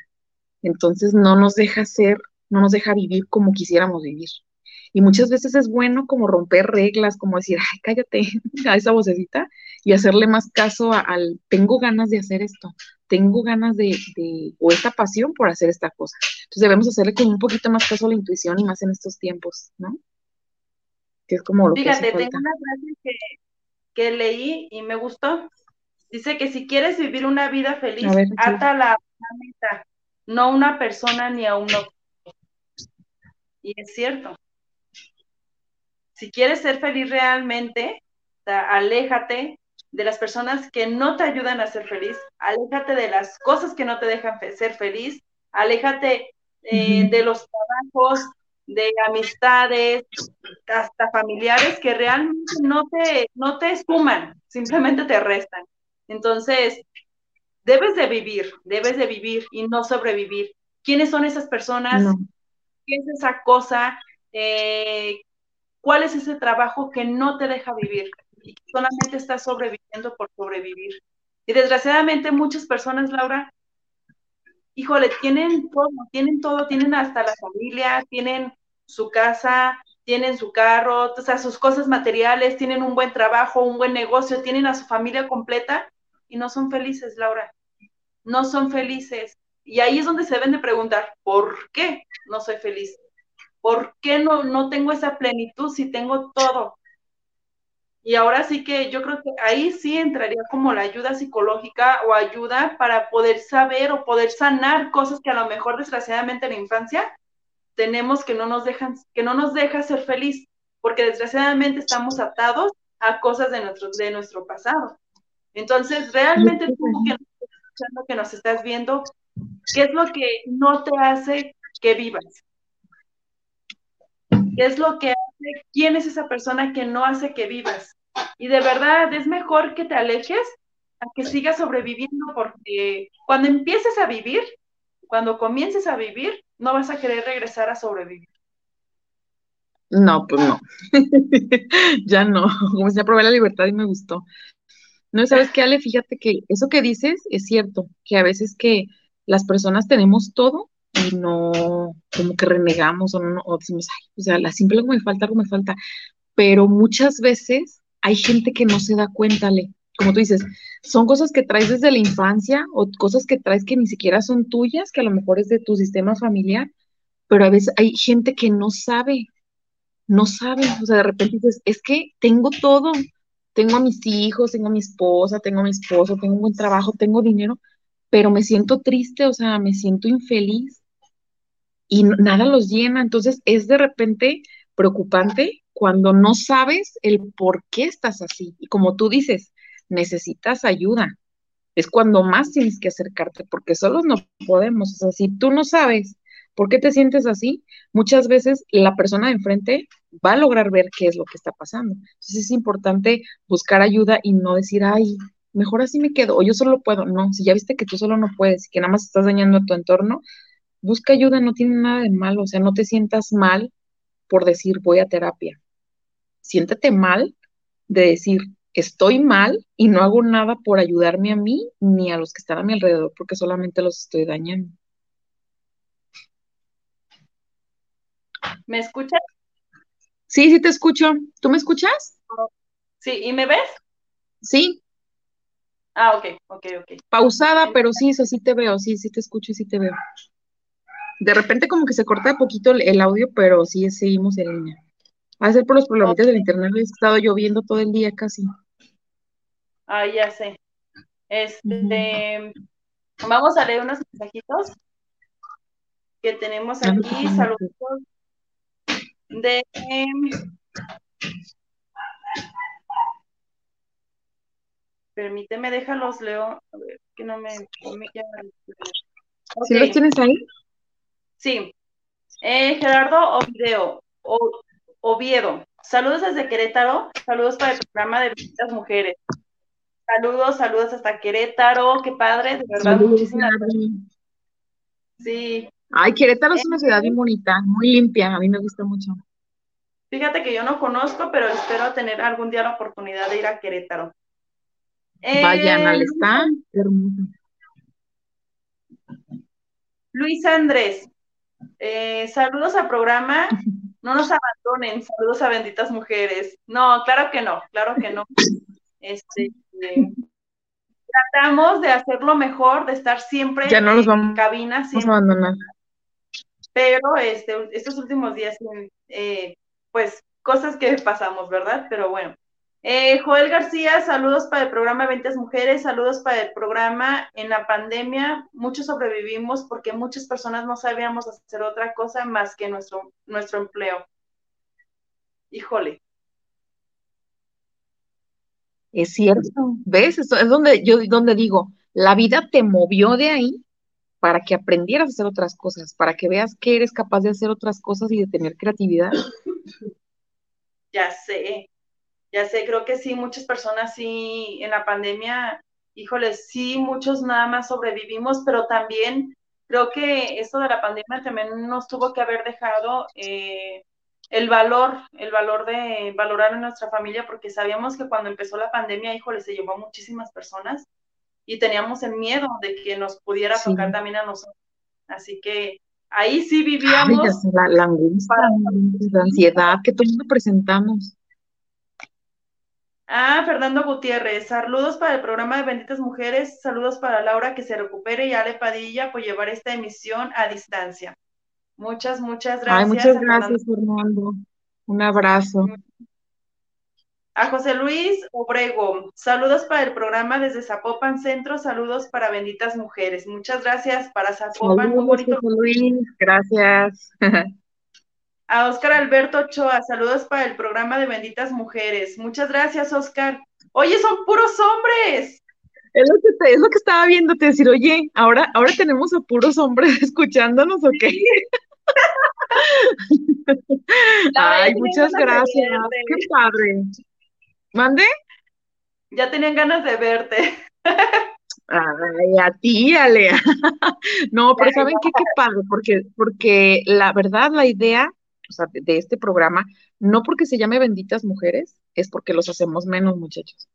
Entonces no nos deja ser, no nos deja vivir como quisiéramos vivir. Y muchas veces es bueno como romper reglas, como decir, ay, cállate a esa vocecita y hacerle más caso al, tengo ganas de hacer esto, tengo ganas de, de, o esta pasión por hacer esta cosa. Entonces debemos hacerle como un poquito más caso a la intuición y más en estos tiempos, ¿no? que es como lo Fíjate, que tengo una frase que, leí y me gustó. Dice que si quieres vivir una vida feliz, átala a una meta, no a una persona ni a uno. Y es cierto. Si quieres ser feliz realmente, aléjate de las personas que no te ayudan a ser feliz, aléjate de las cosas que no te dejan ser feliz, aléjate eh, de los trabajos, de amistades, hasta familiares que realmente no te, no te suman, simplemente te restan. Entonces, debes de vivir, debes de vivir y no sobrevivir. ¿Quiénes son esas personas? ¿Qué es esa cosa? Eh, ¿Cuál es ese trabajo que no te deja vivir? Y solamente estás sobreviviendo por sobrevivir. Y desgraciadamente muchas personas, Laura, híjole, tienen todo, tienen todo, tienen hasta la familia, tienen su casa, tienen su carro, o sea, sus cosas materiales, tienen un buen trabajo, un buen negocio, tienen a su familia completa y no son felices, Laura. No son felices. Y ahí es donde se deben de preguntar, ¿por qué no soy feliz? ¿Por qué no, no tengo esa plenitud si tengo todo? Y ahora sí que yo creo que ahí sí entraría como la ayuda psicológica o ayuda para poder saber o poder sanar cosas que a lo mejor desgraciadamente en la infancia tenemos que no nos dejan, que no nos deja ser feliz, porque desgraciadamente estamos atados a cosas de nuestro, de nuestro pasado. Entonces, realmente tú que nos estás escuchando, que nos estás viendo, ¿qué es lo que no te hace que vivas? ¿Qué es lo que ¿Quién es esa persona que no hace que vivas? Y de verdad es mejor que te alejes a que sigas sobreviviendo porque cuando empieces a vivir, cuando comiences a vivir, no vas a querer regresar a sobrevivir. No, pues no. ya no. Como si probé la libertad y me gustó. No, ¿sabes qué, Ale? Fíjate que eso que dices es cierto, que a veces que las personas tenemos todo y no, como que renegamos o, no, o decimos, o sea, la simple algo me falta, algo me falta. Pero muchas veces hay gente que no se da cuenta, Ale. Como tú dices, son cosas que traes desde la infancia o cosas que traes que ni siquiera son tuyas, que a lo mejor es de tu sistema familiar, pero a veces hay gente que no sabe, no sabe, o sea, de repente dices, es que tengo todo, tengo a mis hijos, tengo a mi esposa, tengo a mi esposo, tengo un buen trabajo, tengo dinero, pero me siento triste, o sea, me siento infeliz y nada los llena, entonces es de repente preocupante cuando no sabes el por qué estás así. Y como tú dices, necesitas ayuda. Es cuando más tienes que acercarte, porque solos no podemos. O sea, si tú no sabes ¿Por qué te sientes así? Muchas veces la persona de enfrente va a lograr ver qué es lo que está pasando. Entonces es importante buscar ayuda y no decir, ay, mejor así me quedo, o yo solo puedo. No, si ya viste que tú solo no puedes y que nada más estás dañando a tu entorno, busca ayuda, no tiene nada de malo, o sea, no te sientas mal por decir voy a terapia. Siéntete mal de decir estoy mal y no hago nada por ayudarme a mí ni a los que están a mi alrededor porque solamente los estoy dañando. ¿Me escuchas? Sí, sí te escucho. ¿Tú me escuchas? Sí, ¿y me ves? Sí. Ah, ok, ok, ok. Pausada, pero sí, sí te veo, sí, sí te escucho y sí te veo. De repente como que se corta poquito el, audio, pero sí seguimos en línea. Va a ser por los problemas del internet, ha estado lloviendo todo el día casi. Ah, ya sé. Este, vamos a leer unos mensajitos que tenemos aquí. Saludos de permíteme, déjalos, Leo, a ver, que no me, me ¿Sí los tienes ahí? Sí. Eh, Gerardo Oviedo, Oviedo, saludos desde Querétaro, saludos para el programa de visitas mujeres. Saludos, saludos hasta Querétaro, qué padre, de verdad, muchísimas gracias. Sí, Ay, Querétaro es una ciudad muy bonita, muy limpia, a mí me gusta mucho. Fíjate que yo no conozco, pero espero tener algún día la oportunidad de ir a Querétaro. Vayan al stand, hermoso. Luis Andrés, eh, saludos al programa, no nos abandonen, saludos a benditas mujeres. No, claro que no, claro que no. Este, eh, tratamos de hacerlo mejor, de estar siempre ya no los vamos, en cabina. Vamos a abandonar pero este, estos últimos días, eh, pues cosas que pasamos, ¿verdad? Pero bueno. Eh, Joel García, saludos para el programa Ventas Mujeres, saludos para el programa en la pandemia. Muchos sobrevivimos porque muchas personas no sabíamos hacer otra cosa más que nuestro, nuestro empleo. Híjole. Es cierto, ¿ves? Es donde yo donde digo, la vida te movió de ahí para que aprendieras a hacer otras cosas, para que veas que eres capaz de hacer otras cosas y de tener creatividad. Ya sé, ya sé, creo que sí, muchas personas sí, en la pandemia, híjole, sí, muchos nada más sobrevivimos, pero también creo que esto de la pandemia también nos tuvo que haber dejado eh, el valor, el valor de valorar a nuestra familia, porque sabíamos que cuando empezó la pandemia, híjole, se llevó a muchísimas personas y teníamos el miedo de que nos pudiera tocar también a nosotros. Así que ahí sí vivíamos. la, angustia, la ansiedad que todos presentamos. Ah, Fernando Gutiérrez, saludos para el programa de Benditas Mujeres, saludos para Laura que se recupere y Ale Padilla por llevar esta emisión a distancia. Muchas, muchas gracias. Ay, muchas gracias, Fernando. Un abrazo. A José Luis Obrego, saludos para el programa desde Zapopan Centro, saludos para Benditas Mujeres. Muchas gracias para Zapopan. Saludos, José Luis, gracias. A Oscar Alberto Ochoa, saludos para el programa de Benditas Mujeres. Muchas gracias, Oscar. Oye, son puros hombres. Es lo que, es lo que estaba viéndote decir, oye, ahora, ahora tenemos a puros hombres escuchándonos, ¿o qué? Ay, muchas gracias. Qué padre. ¿Mande? Ya tenían ganas de verte. Ay, a ti, Alea. no, pero ¿saben qué? Qué padre, porque, porque la verdad, la idea de, este programa, no porque se llame Benditas Mujeres, es porque los hacemos menos, muchachos.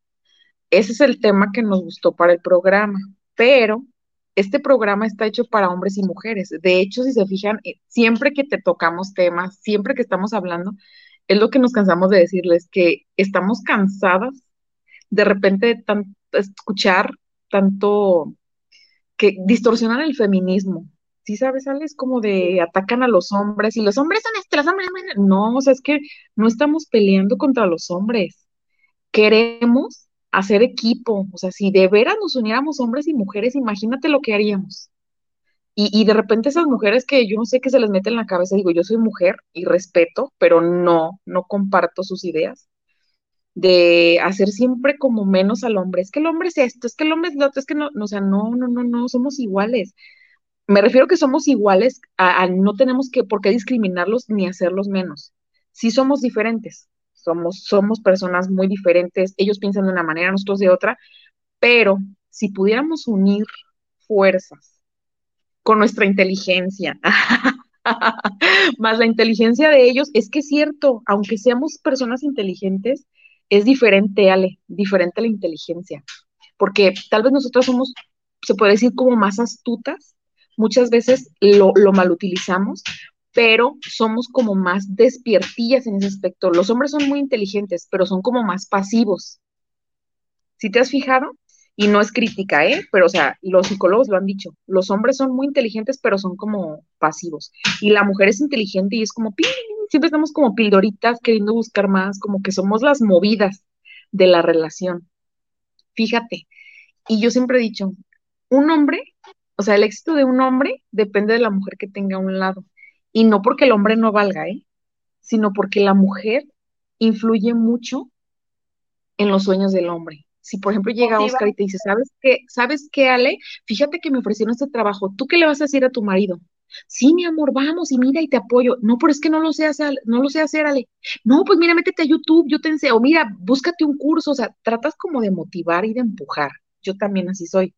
Ese es el tema que nos gustó para el programa, pero este programa está hecho para hombres y mujeres. De hecho, si se fijan, eh, siempre que te tocamos temas, siempre que estamos hablando, es lo que nos cansamos de decirles, que estamos cansadas de repente de escuchar tanto que distorsionan el feminismo. Sí, sabes, Es como de atacan a los hombres y los hombres son estos, los hombres. No, o sea, es que no estamos peleando contra los hombres. Queremos hacer equipo. O sea, si de veras nos uniéramos hombres y mujeres, imagínate lo que haríamos. Y, de repente esas mujeres que yo no sé qué se les mete en la cabeza, digo, yo soy mujer y respeto, pero no, no comparto sus ideas de hacer siempre como menos al hombre. Es que el hombre es esto, es que el hombre es lo otro, es que no, no o sea, no, no, no, no, somos iguales. Me refiero que somos iguales, a, no tenemos que por qué discriminarlos ni hacerlos menos. Sí somos diferentes, somos, somos personas muy diferentes, ellos piensan de una manera, nosotros de otra, pero si pudiéramos unir fuerzas con nuestra inteligencia, más la inteligencia de ellos, es que es cierto, aunque seamos personas inteligentes, es diferente, Ale, diferente la inteligencia, porque tal vez nosotros somos, se puede decir, como más astutas, muchas veces lo, lo malutilizamos, pero somos como más despiertillas en ese aspecto. Los hombres son muy inteligentes, pero son como más pasivos. ¿Si te has fijado? Y no es crítica, ¿eh? Pero, o sea, los psicólogos lo han dicho. Los hombres son muy inteligentes, pero son como pasivos. Y la mujer es inteligente y es como, siempre estamos como pildoritas queriendo buscar más, como que somos las movidas de la relación. Fíjate. Y yo siempre he dicho, un hombre, o sea, el éxito de un hombre depende de la mujer que tenga a un lado. Y no porque el hombre no valga, ¿eh? Sino porque la mujer influye mucho en los sueños del hombre. Si, por ejemplo, llega Oscar y te dice, ¿sabes qué? ¿Sabes qué, Ale? Fíjate que me ofrecieron este trabajo. ¿Tú qué le vas a decir a tu marido? Sí, mi amor, vamos y mira y te apoyo. No, pero es que no lo sé hacer, no lo sé hacer, Ale. No, pues mira, métete a YouTube, yo te enseño. O mira, búscate un curso. O sea, tratas como de motivar y de empujar. Yo también así soy.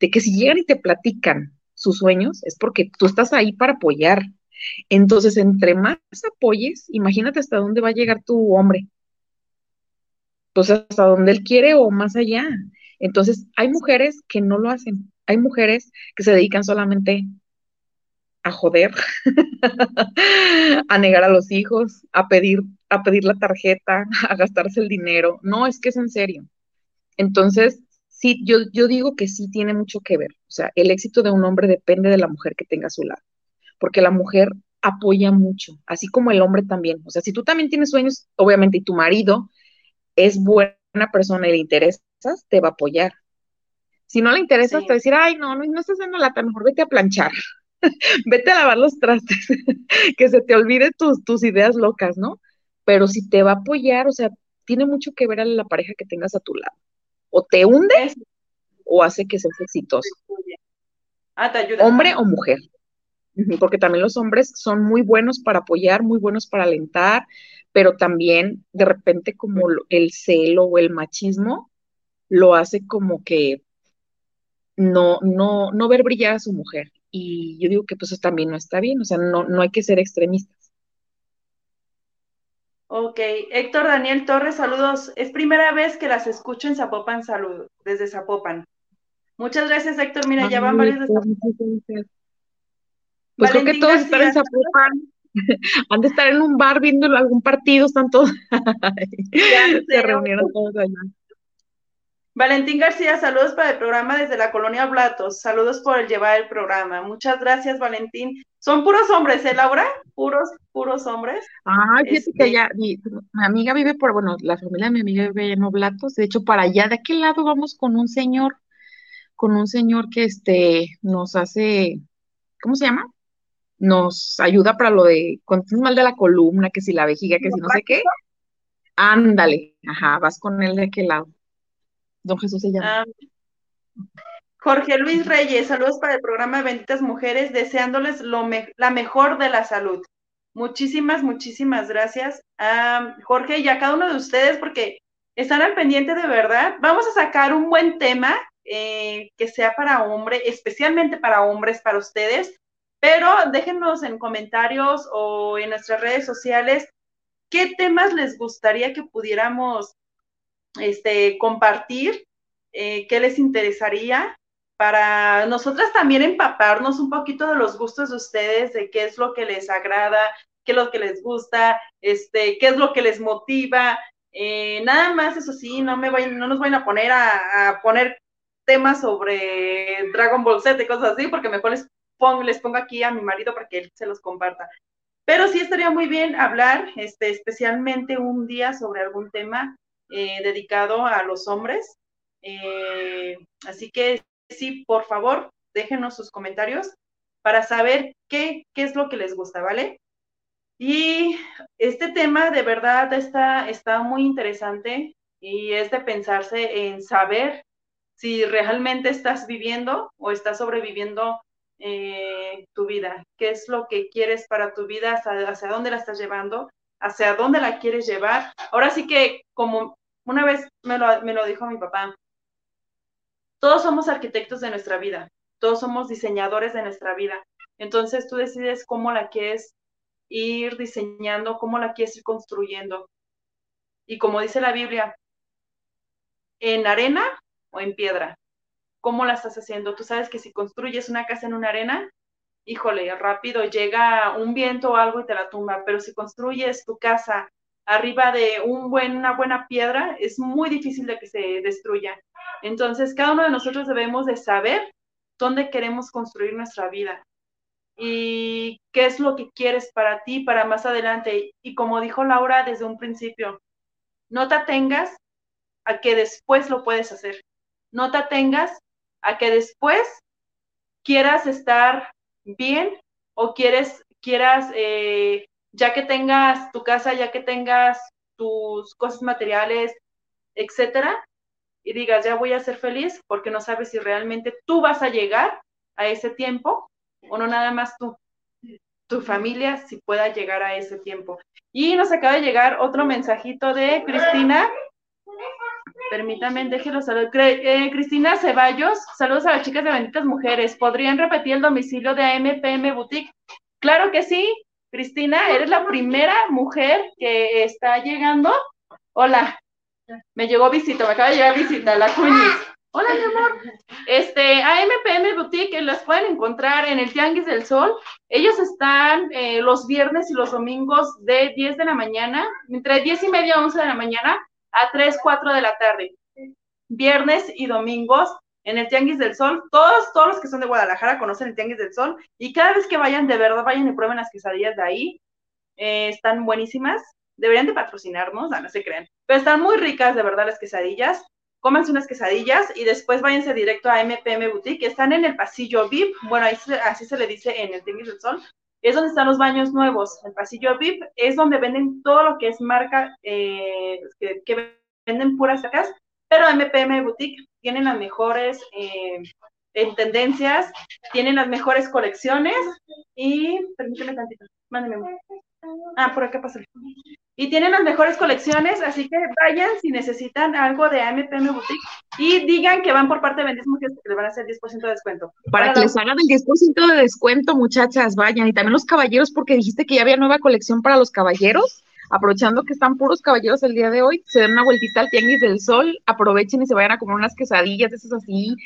De que si llegan y te platican sus sueños, es porque tú estás ahí para apoyar. Entonces, entre más apoyes, imagínate hasta dónde va a llegar tu hombre pues hasta donde él quiere o más allá. Entonces, hay mujeres que no lo hacen, hay mujeres que se dedican solamente a joder, a negar a los hijos, a pedir, a pedir la tarjeta, a gastarse el dinero. No, es que es en serio. Entonces, sí, yo, yo digo que sí tiene mucho que ver. O sea, el éxito de un hombre depende de la mujer que tenga a su lado, porque la mujer apoya mucho, así como el hombre también. O sea, si tú también tienes sueños, obviamente, y tu marido es buena persona y le interesas, te va a apoyar. Si no le interesas, te va a decir, ay, no, no, no estás haciendo lata, mejor vete a planchar, vete a lavar los trastes, que se te olvide tus, tus ideas locas, ¿no? Pero si te va a apoyar, o sea, tiene mucho que ver a la pareja que tengas a tu lado. O te hunde o hace que seas exitoso. Ah, te ayuda. Hombre o mujer. Porque también los hombres son muy buenos para apoyar, muy buenos para alentar, pero también de repente como el celo o el machismo lo hace como que no, no, no ver brillar a su mujer. Y yo digo que pues eso también no está bien, o sea, no, no hay que ser extremistas. Ok, Héctor Daniel Torres, saludos. Es primera vez que las escucho en Zapopan, saludos, desde Zapopan. Muchas gracias, Héctor. Mira, ya van varios de Zapopan. Pues creo que todos están en Zapopan. Han de estar en un bar viendo algún partido, están todos. Se reunieron todos allá. Valentín García, saludos para el programa desde la colonia Blatos. Saludos por el llevar el programa. Muchas gracias, Valentín. Son puros hombres, ¿eh, Laura? Puros, puros hombres. Ah, fíjate que allá, mi, amiga vive por, bueno, la familia de mi amiga vive en Oblatos. De hecho, para allá, de aquel lado vamos con un señor, con un señor que este nos hace, ¿cómo se llama? nos ayuda para lo de cuando tienes mal de la columna, que si la vejiga, que si no sé qué. Ándale, ajá, vas con él de aquel lado. Don Jesús se llama. Ah, Jorge Luis Reyes, saludos para el programa Benditas Mujeres, deseándoles lo la mejor de la salud. Muchísimas, muchísimas gracias a Jorge y a cada uno de ustedes porque están al pendiente de verdad. Vamos a sacar un buen tema eh, que sea para hombres, especialmente para hombres, para ustedes. Pero déjenos en comentarios o en nuestras redes sociales qué temas les gustaría que pudiéramos este, compartir, eh, qué les interesaría para nosotras también empaparnos un poquito de los gustos de ustedes, de qué es lo que les agrada, qué es lo que les gusta, este, qué es lo que les motiva. Eh, nada más, eso sí, no, me no nos vayan a poner a, a poner temas sobre Dragon Ball Z y cosas así, porque mejor les les pongo aquí a mi marido para que él se los comparta. Pero sí estaría muy bien hablar este, especialmente un día sobre algún tema eh, dedicado a los hombres. Eh, así que sí, por favor, déjenos sus comentarios para saber qué, qué es lo que les gusta, ¿vale? Y este tema de verdad está, está muy interesante y es de pensarse en saber si realmente estás viviendo o estás sobreviviendo eh, tu vida, qué es lo que quieres para tu vida, hacia, dónde la estás llevando, hacia dónde la quieres llevar. Ahora sí que, como una vez me lo, me lo dijo mi papá, todos somos arquitectos de nuestra vida, todos somos diseñadores de nuestra vida. Entonces tú decides cómo la quieres ir diseñando, cómo la quieres ir construyendo. Y como dice la Biblia, en arena o en piedra. ¿Cómo la estás haciendo? Tú sabes que si construyes una casa en una arena, híjole, rápido llega un viento o algo y te la tumba, pero si construyes tu casa arriba de un buen, una buena piedra, es muy difícil de que se destruya. Entonces, cada uno de nosotros debemos de saber dónde queremos construir nuestra vida y qué es lo que quieres para ti, para más adelante. Y como dijo Laura desde un principio, no te atengas a que después lo puedes hacer. No te atengas a que después quieras estar bien o quieres, quieras, eh, ya que tengas tu casa, ya que tengas tus cosas materiales, etcétera, y digas, ya voy a ser feliz porque no sabes si realmente tú vas a llegar a ese tiempo o no nada más tú, tu familia si pueda llegar a ese tiempo. Y nos acaba de llegar otro mensajito de Cristina. Permítame, déjelo saludar. Eh, Cristina Ceballos, saludos a las chicas de Benditas Mujeres. ¿Podrían repetir el domicilio de AMPM Boutique? Claro que sí, Cristina, eres la primera mujer que está llegando. Hola, me llegó visita, me acaba de llegar visita, la Queenies. Hola, mi amor. Este, AMPM Boutique, las pueden encontrar en el Tianguis del Sol. Ellos están eh, los viernes y los domingos de 10 de la mañana, entre 10 y media a 11 de la mañana, a 3, 4 de la tarde. Viernes y domingos en el Tianguis del Sol. Todos, todos los que son de Guadalajara conocen el Tianguis del Sol. Y cada vez que vayan, de verdad, vayan y prueben las quesadillas de ahí. Eh, están buenísimas. Deberían de patrocinarnos, no se crean. Pero están muy ricas, de verdad, las quesadillas cómanse unas quesadillas y después váyanse directo a MPM Boutique, que están en el pasillo VIP, bueno, ahí así se le dice en el Tenis del Sol, es donde están los baños nuevos. El pasillo VIP es donde venden todo lo que es marca, eh, que, venden puras sacas, pero MPM Boutique tienen las mejores eh, en tendencias, tienen las mejores colecciones y, permíteme tantito, mándeme. Ah, por acá pasa. Y tienen las mejores colecciones, así que vayan si necesitan algo de AMPM Boutique y digan que van por parte de Mujeres que les van a hacer 10% de descuento. Para, que les hagan el 10% de descuento, muchachas, vayan. Y también los caballeros, porque dijiste que ya había nueva colección para los caballeros. Aprovechando que están puros caballeros el día de hoy, se den una vueltita al Tianguis del Sol, aprovechen y se vayan a comer unas quesadillas, esas así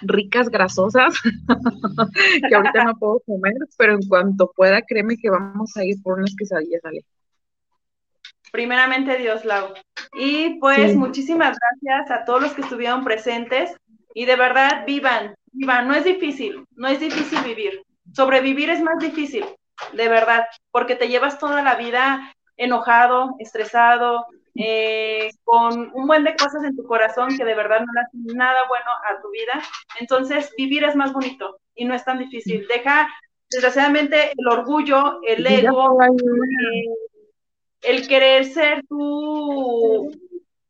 ricas, grasosas, que ahorita no puedo comer, pero en cuanto pueda, créeme que vamos a ir por unas quesadillas, ¿vale? Primeramente Dios, Lau. Y pues muchísimas gracias a todos los que estuvieron presentes y de verdad vivan, vivan, no es difícil, no es difícil vivir. Sobrevivir es más difícil, de verdad, porque te llevas toda la vida enojado, estresado, eh, con un buen de cosas en tu corazón que de verdad no le hacen nada bueno a tu vida. Entonces, vivir es más bonito y no es tan difícil. Deja, desgraciadamente, el orgullo, el ego, el querer ser tú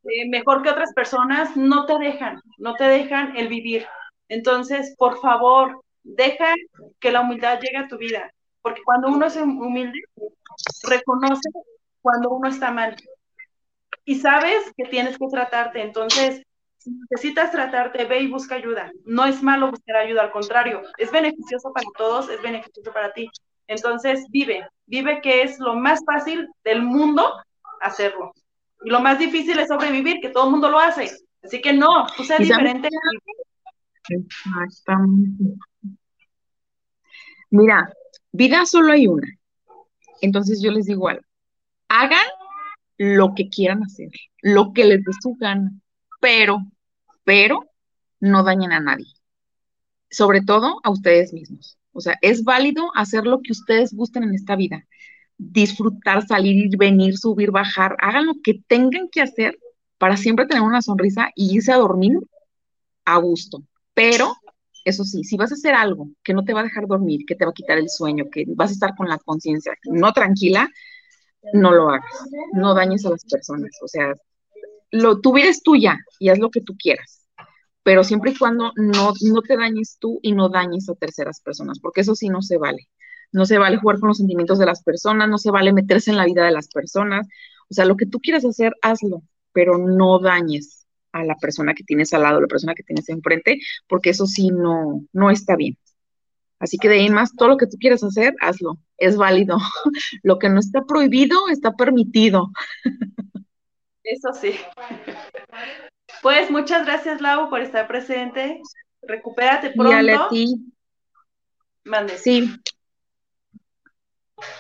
eh, mejor que otras personas, no te dejan, no te dejan el vivir. Entonces, por favor, deja que la humildad llegue a tu vida, porque cuando uno es humilde, reconoce cuando uno está mal y sabes que tienes que tratarte. Entonces, si necesitas tratarte, ve y busca ayuda. No es malo buscar ayuda, al contrario, es beneficioso para todos, es beneficioso para ti. Entonces, vive, vive que es lo más fácil del mundo hacerlo. Y lo más difícil es sobrevivir, que todo el mundo lo hace. Así que no, tú seas diferente. Mira, vida solo hay una. Entonces yo les digo algo. Hagan lo que quieran hacer, lo que les dé su gana, pero, pero no dañen a nadie. Sobre todo a ustedes mismos. O sea, es válido hacer lo que ustedes gusten en esta vida. Disfrutar, salir, ir, venir, subir, bajar. Hagan lo que tengan que hacer para siempre tener una sonrisa y irse a dormir a gusto. Pero, eso sí, si vas a hacer algo que no te va a dejar dormir, que te va a quitar el sueño, que vas a estar con la conciencia no tranquila, no lo hagas. No dañes a las personas. O sea, lo, tu vida es tuya y haz lo que tú quieras. pero siempre y cuando no, no te dañes tú y no dañes a terceras personas, porque eso sí no se vale. No se vale jugar con los sentimientos de las personas, no se vale meterse en la vida de las personas. O sea, lo que tú quieras hacer, hazlo, pero no dañes a la persona que tienes al lado, la persona que tienes enfrente, porque eso sí no, no está bien. Así que de ahí más, todo lo que tú quieras hacer, hazlo, es válido. Lo que no está prohibido, está permitido. Eso sí. Pues muchas gracias, Lau, por estar presente. Recupérate pronto. Y a ti. Mande. Sí.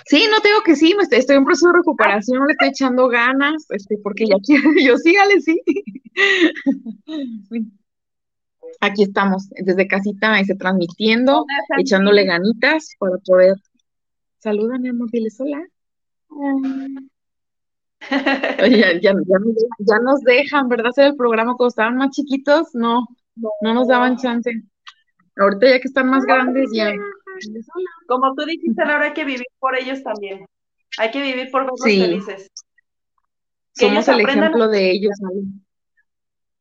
Sí, no tengo que sí, estoy, en proceso de recuperación, le estoy echando ganas, este, porque ya quiero, yo sí, Ale, sí. Aquí estamos, desde casita, este, transmitiendo, echándole ganitas para poder. Saluda, mi amor, dile hola. Oye, ya, ya, ya, nos dejan, ¿verdad? Hacer el programa cuando estaban más chiquitos, no, no nos daban chance. Ahorita ya que están más grandes, ya. Como tú dijiste, ahora hay que vivir por ellos también. Hay que vivir por verlos felices. Somos el ejemplo de ellos.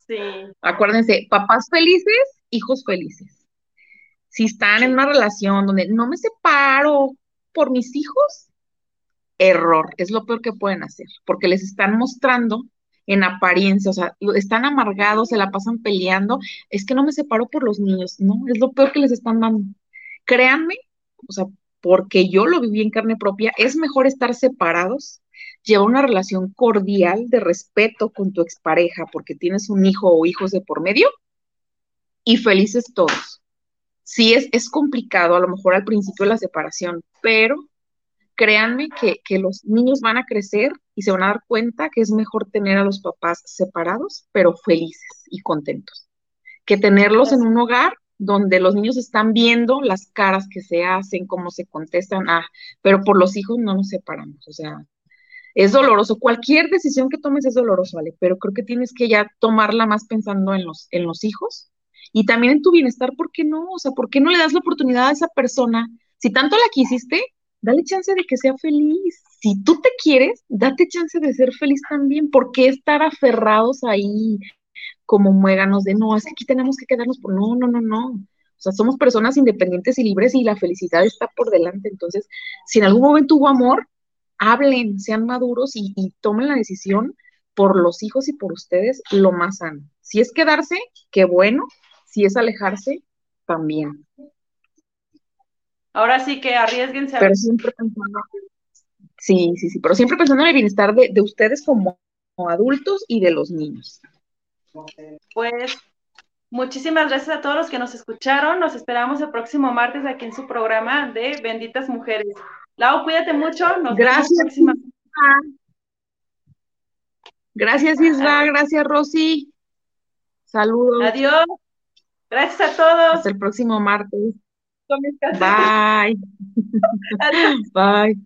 Sí. Acuérdense, papás felices, hijos felices. Si están en una relación donde no me separo por mis hijos, error, es lo peor que pueden hacer, porque les están mostrando en apariencia, o sea, están amargados, se la pasan peleando, es que no me separo por los niños, no, es lo peor que les están dando. Créanme, o sea, porque yo lo viví en carne propia, es mejor estar separados, llevar una relación cordial de respeto con tu expareja porque tienes un hijo o hijos de por medio y felices todos. Sí, es, es complicado a lo mejor al principio la separación, pero créanme que, que, los niños van a crecer y se van a dar cuenta que es mejor tener a los papás separados, pero felices y contentos, que tenerlos en un hogar donde los niños están viendo las caras que se hacen, cómo se contestan, ah, pero por los hijos no nos separamos, o sea, es doloroso. Cualquier decisión que tomes es doloroso, ¿vale? Pero creo que tienes que ya tomarla más pensando en los, en los hijos y también en tu bienestar, ¿por qué no? O sea, ¿por qué no le das la oportunidad a esa persona? Si tanto la quisiste, dale chance de que sea feliz. Si tú te quieres, date chance de ser feliz también. ¿Por qué estar aferrados ahí como muéganos de no, es que aquí tenemos que quedarnos por no, no, no, no. O sea, somos personas independientes y libres y la felicidad está por delante. Entonces, si en algún momento hubo amor, hablen, sean maduros y, tomen la decisión por los hijos y por ustedes lo más sano. Si es quedarse, qué bueno. Si es alejarse, también. Ahora sí que arriesguense. Pero siempre pensando, sí, sí, sí, pero siempre pensando en el bienestar de, ustedes como, adultos y de los niños. Pues muchísimas gracias a todos los que nos escucharon. Nos esperamos el próximo martes aquí en su programa de Benditas Mujeres. Lau, cuídate mucho. Nos gracias. Vemos gracias, Isra. Gracias, Rosy. Saludos. Adiós. Gracias a todos. Hasta el próximo martes. Bye. Bye.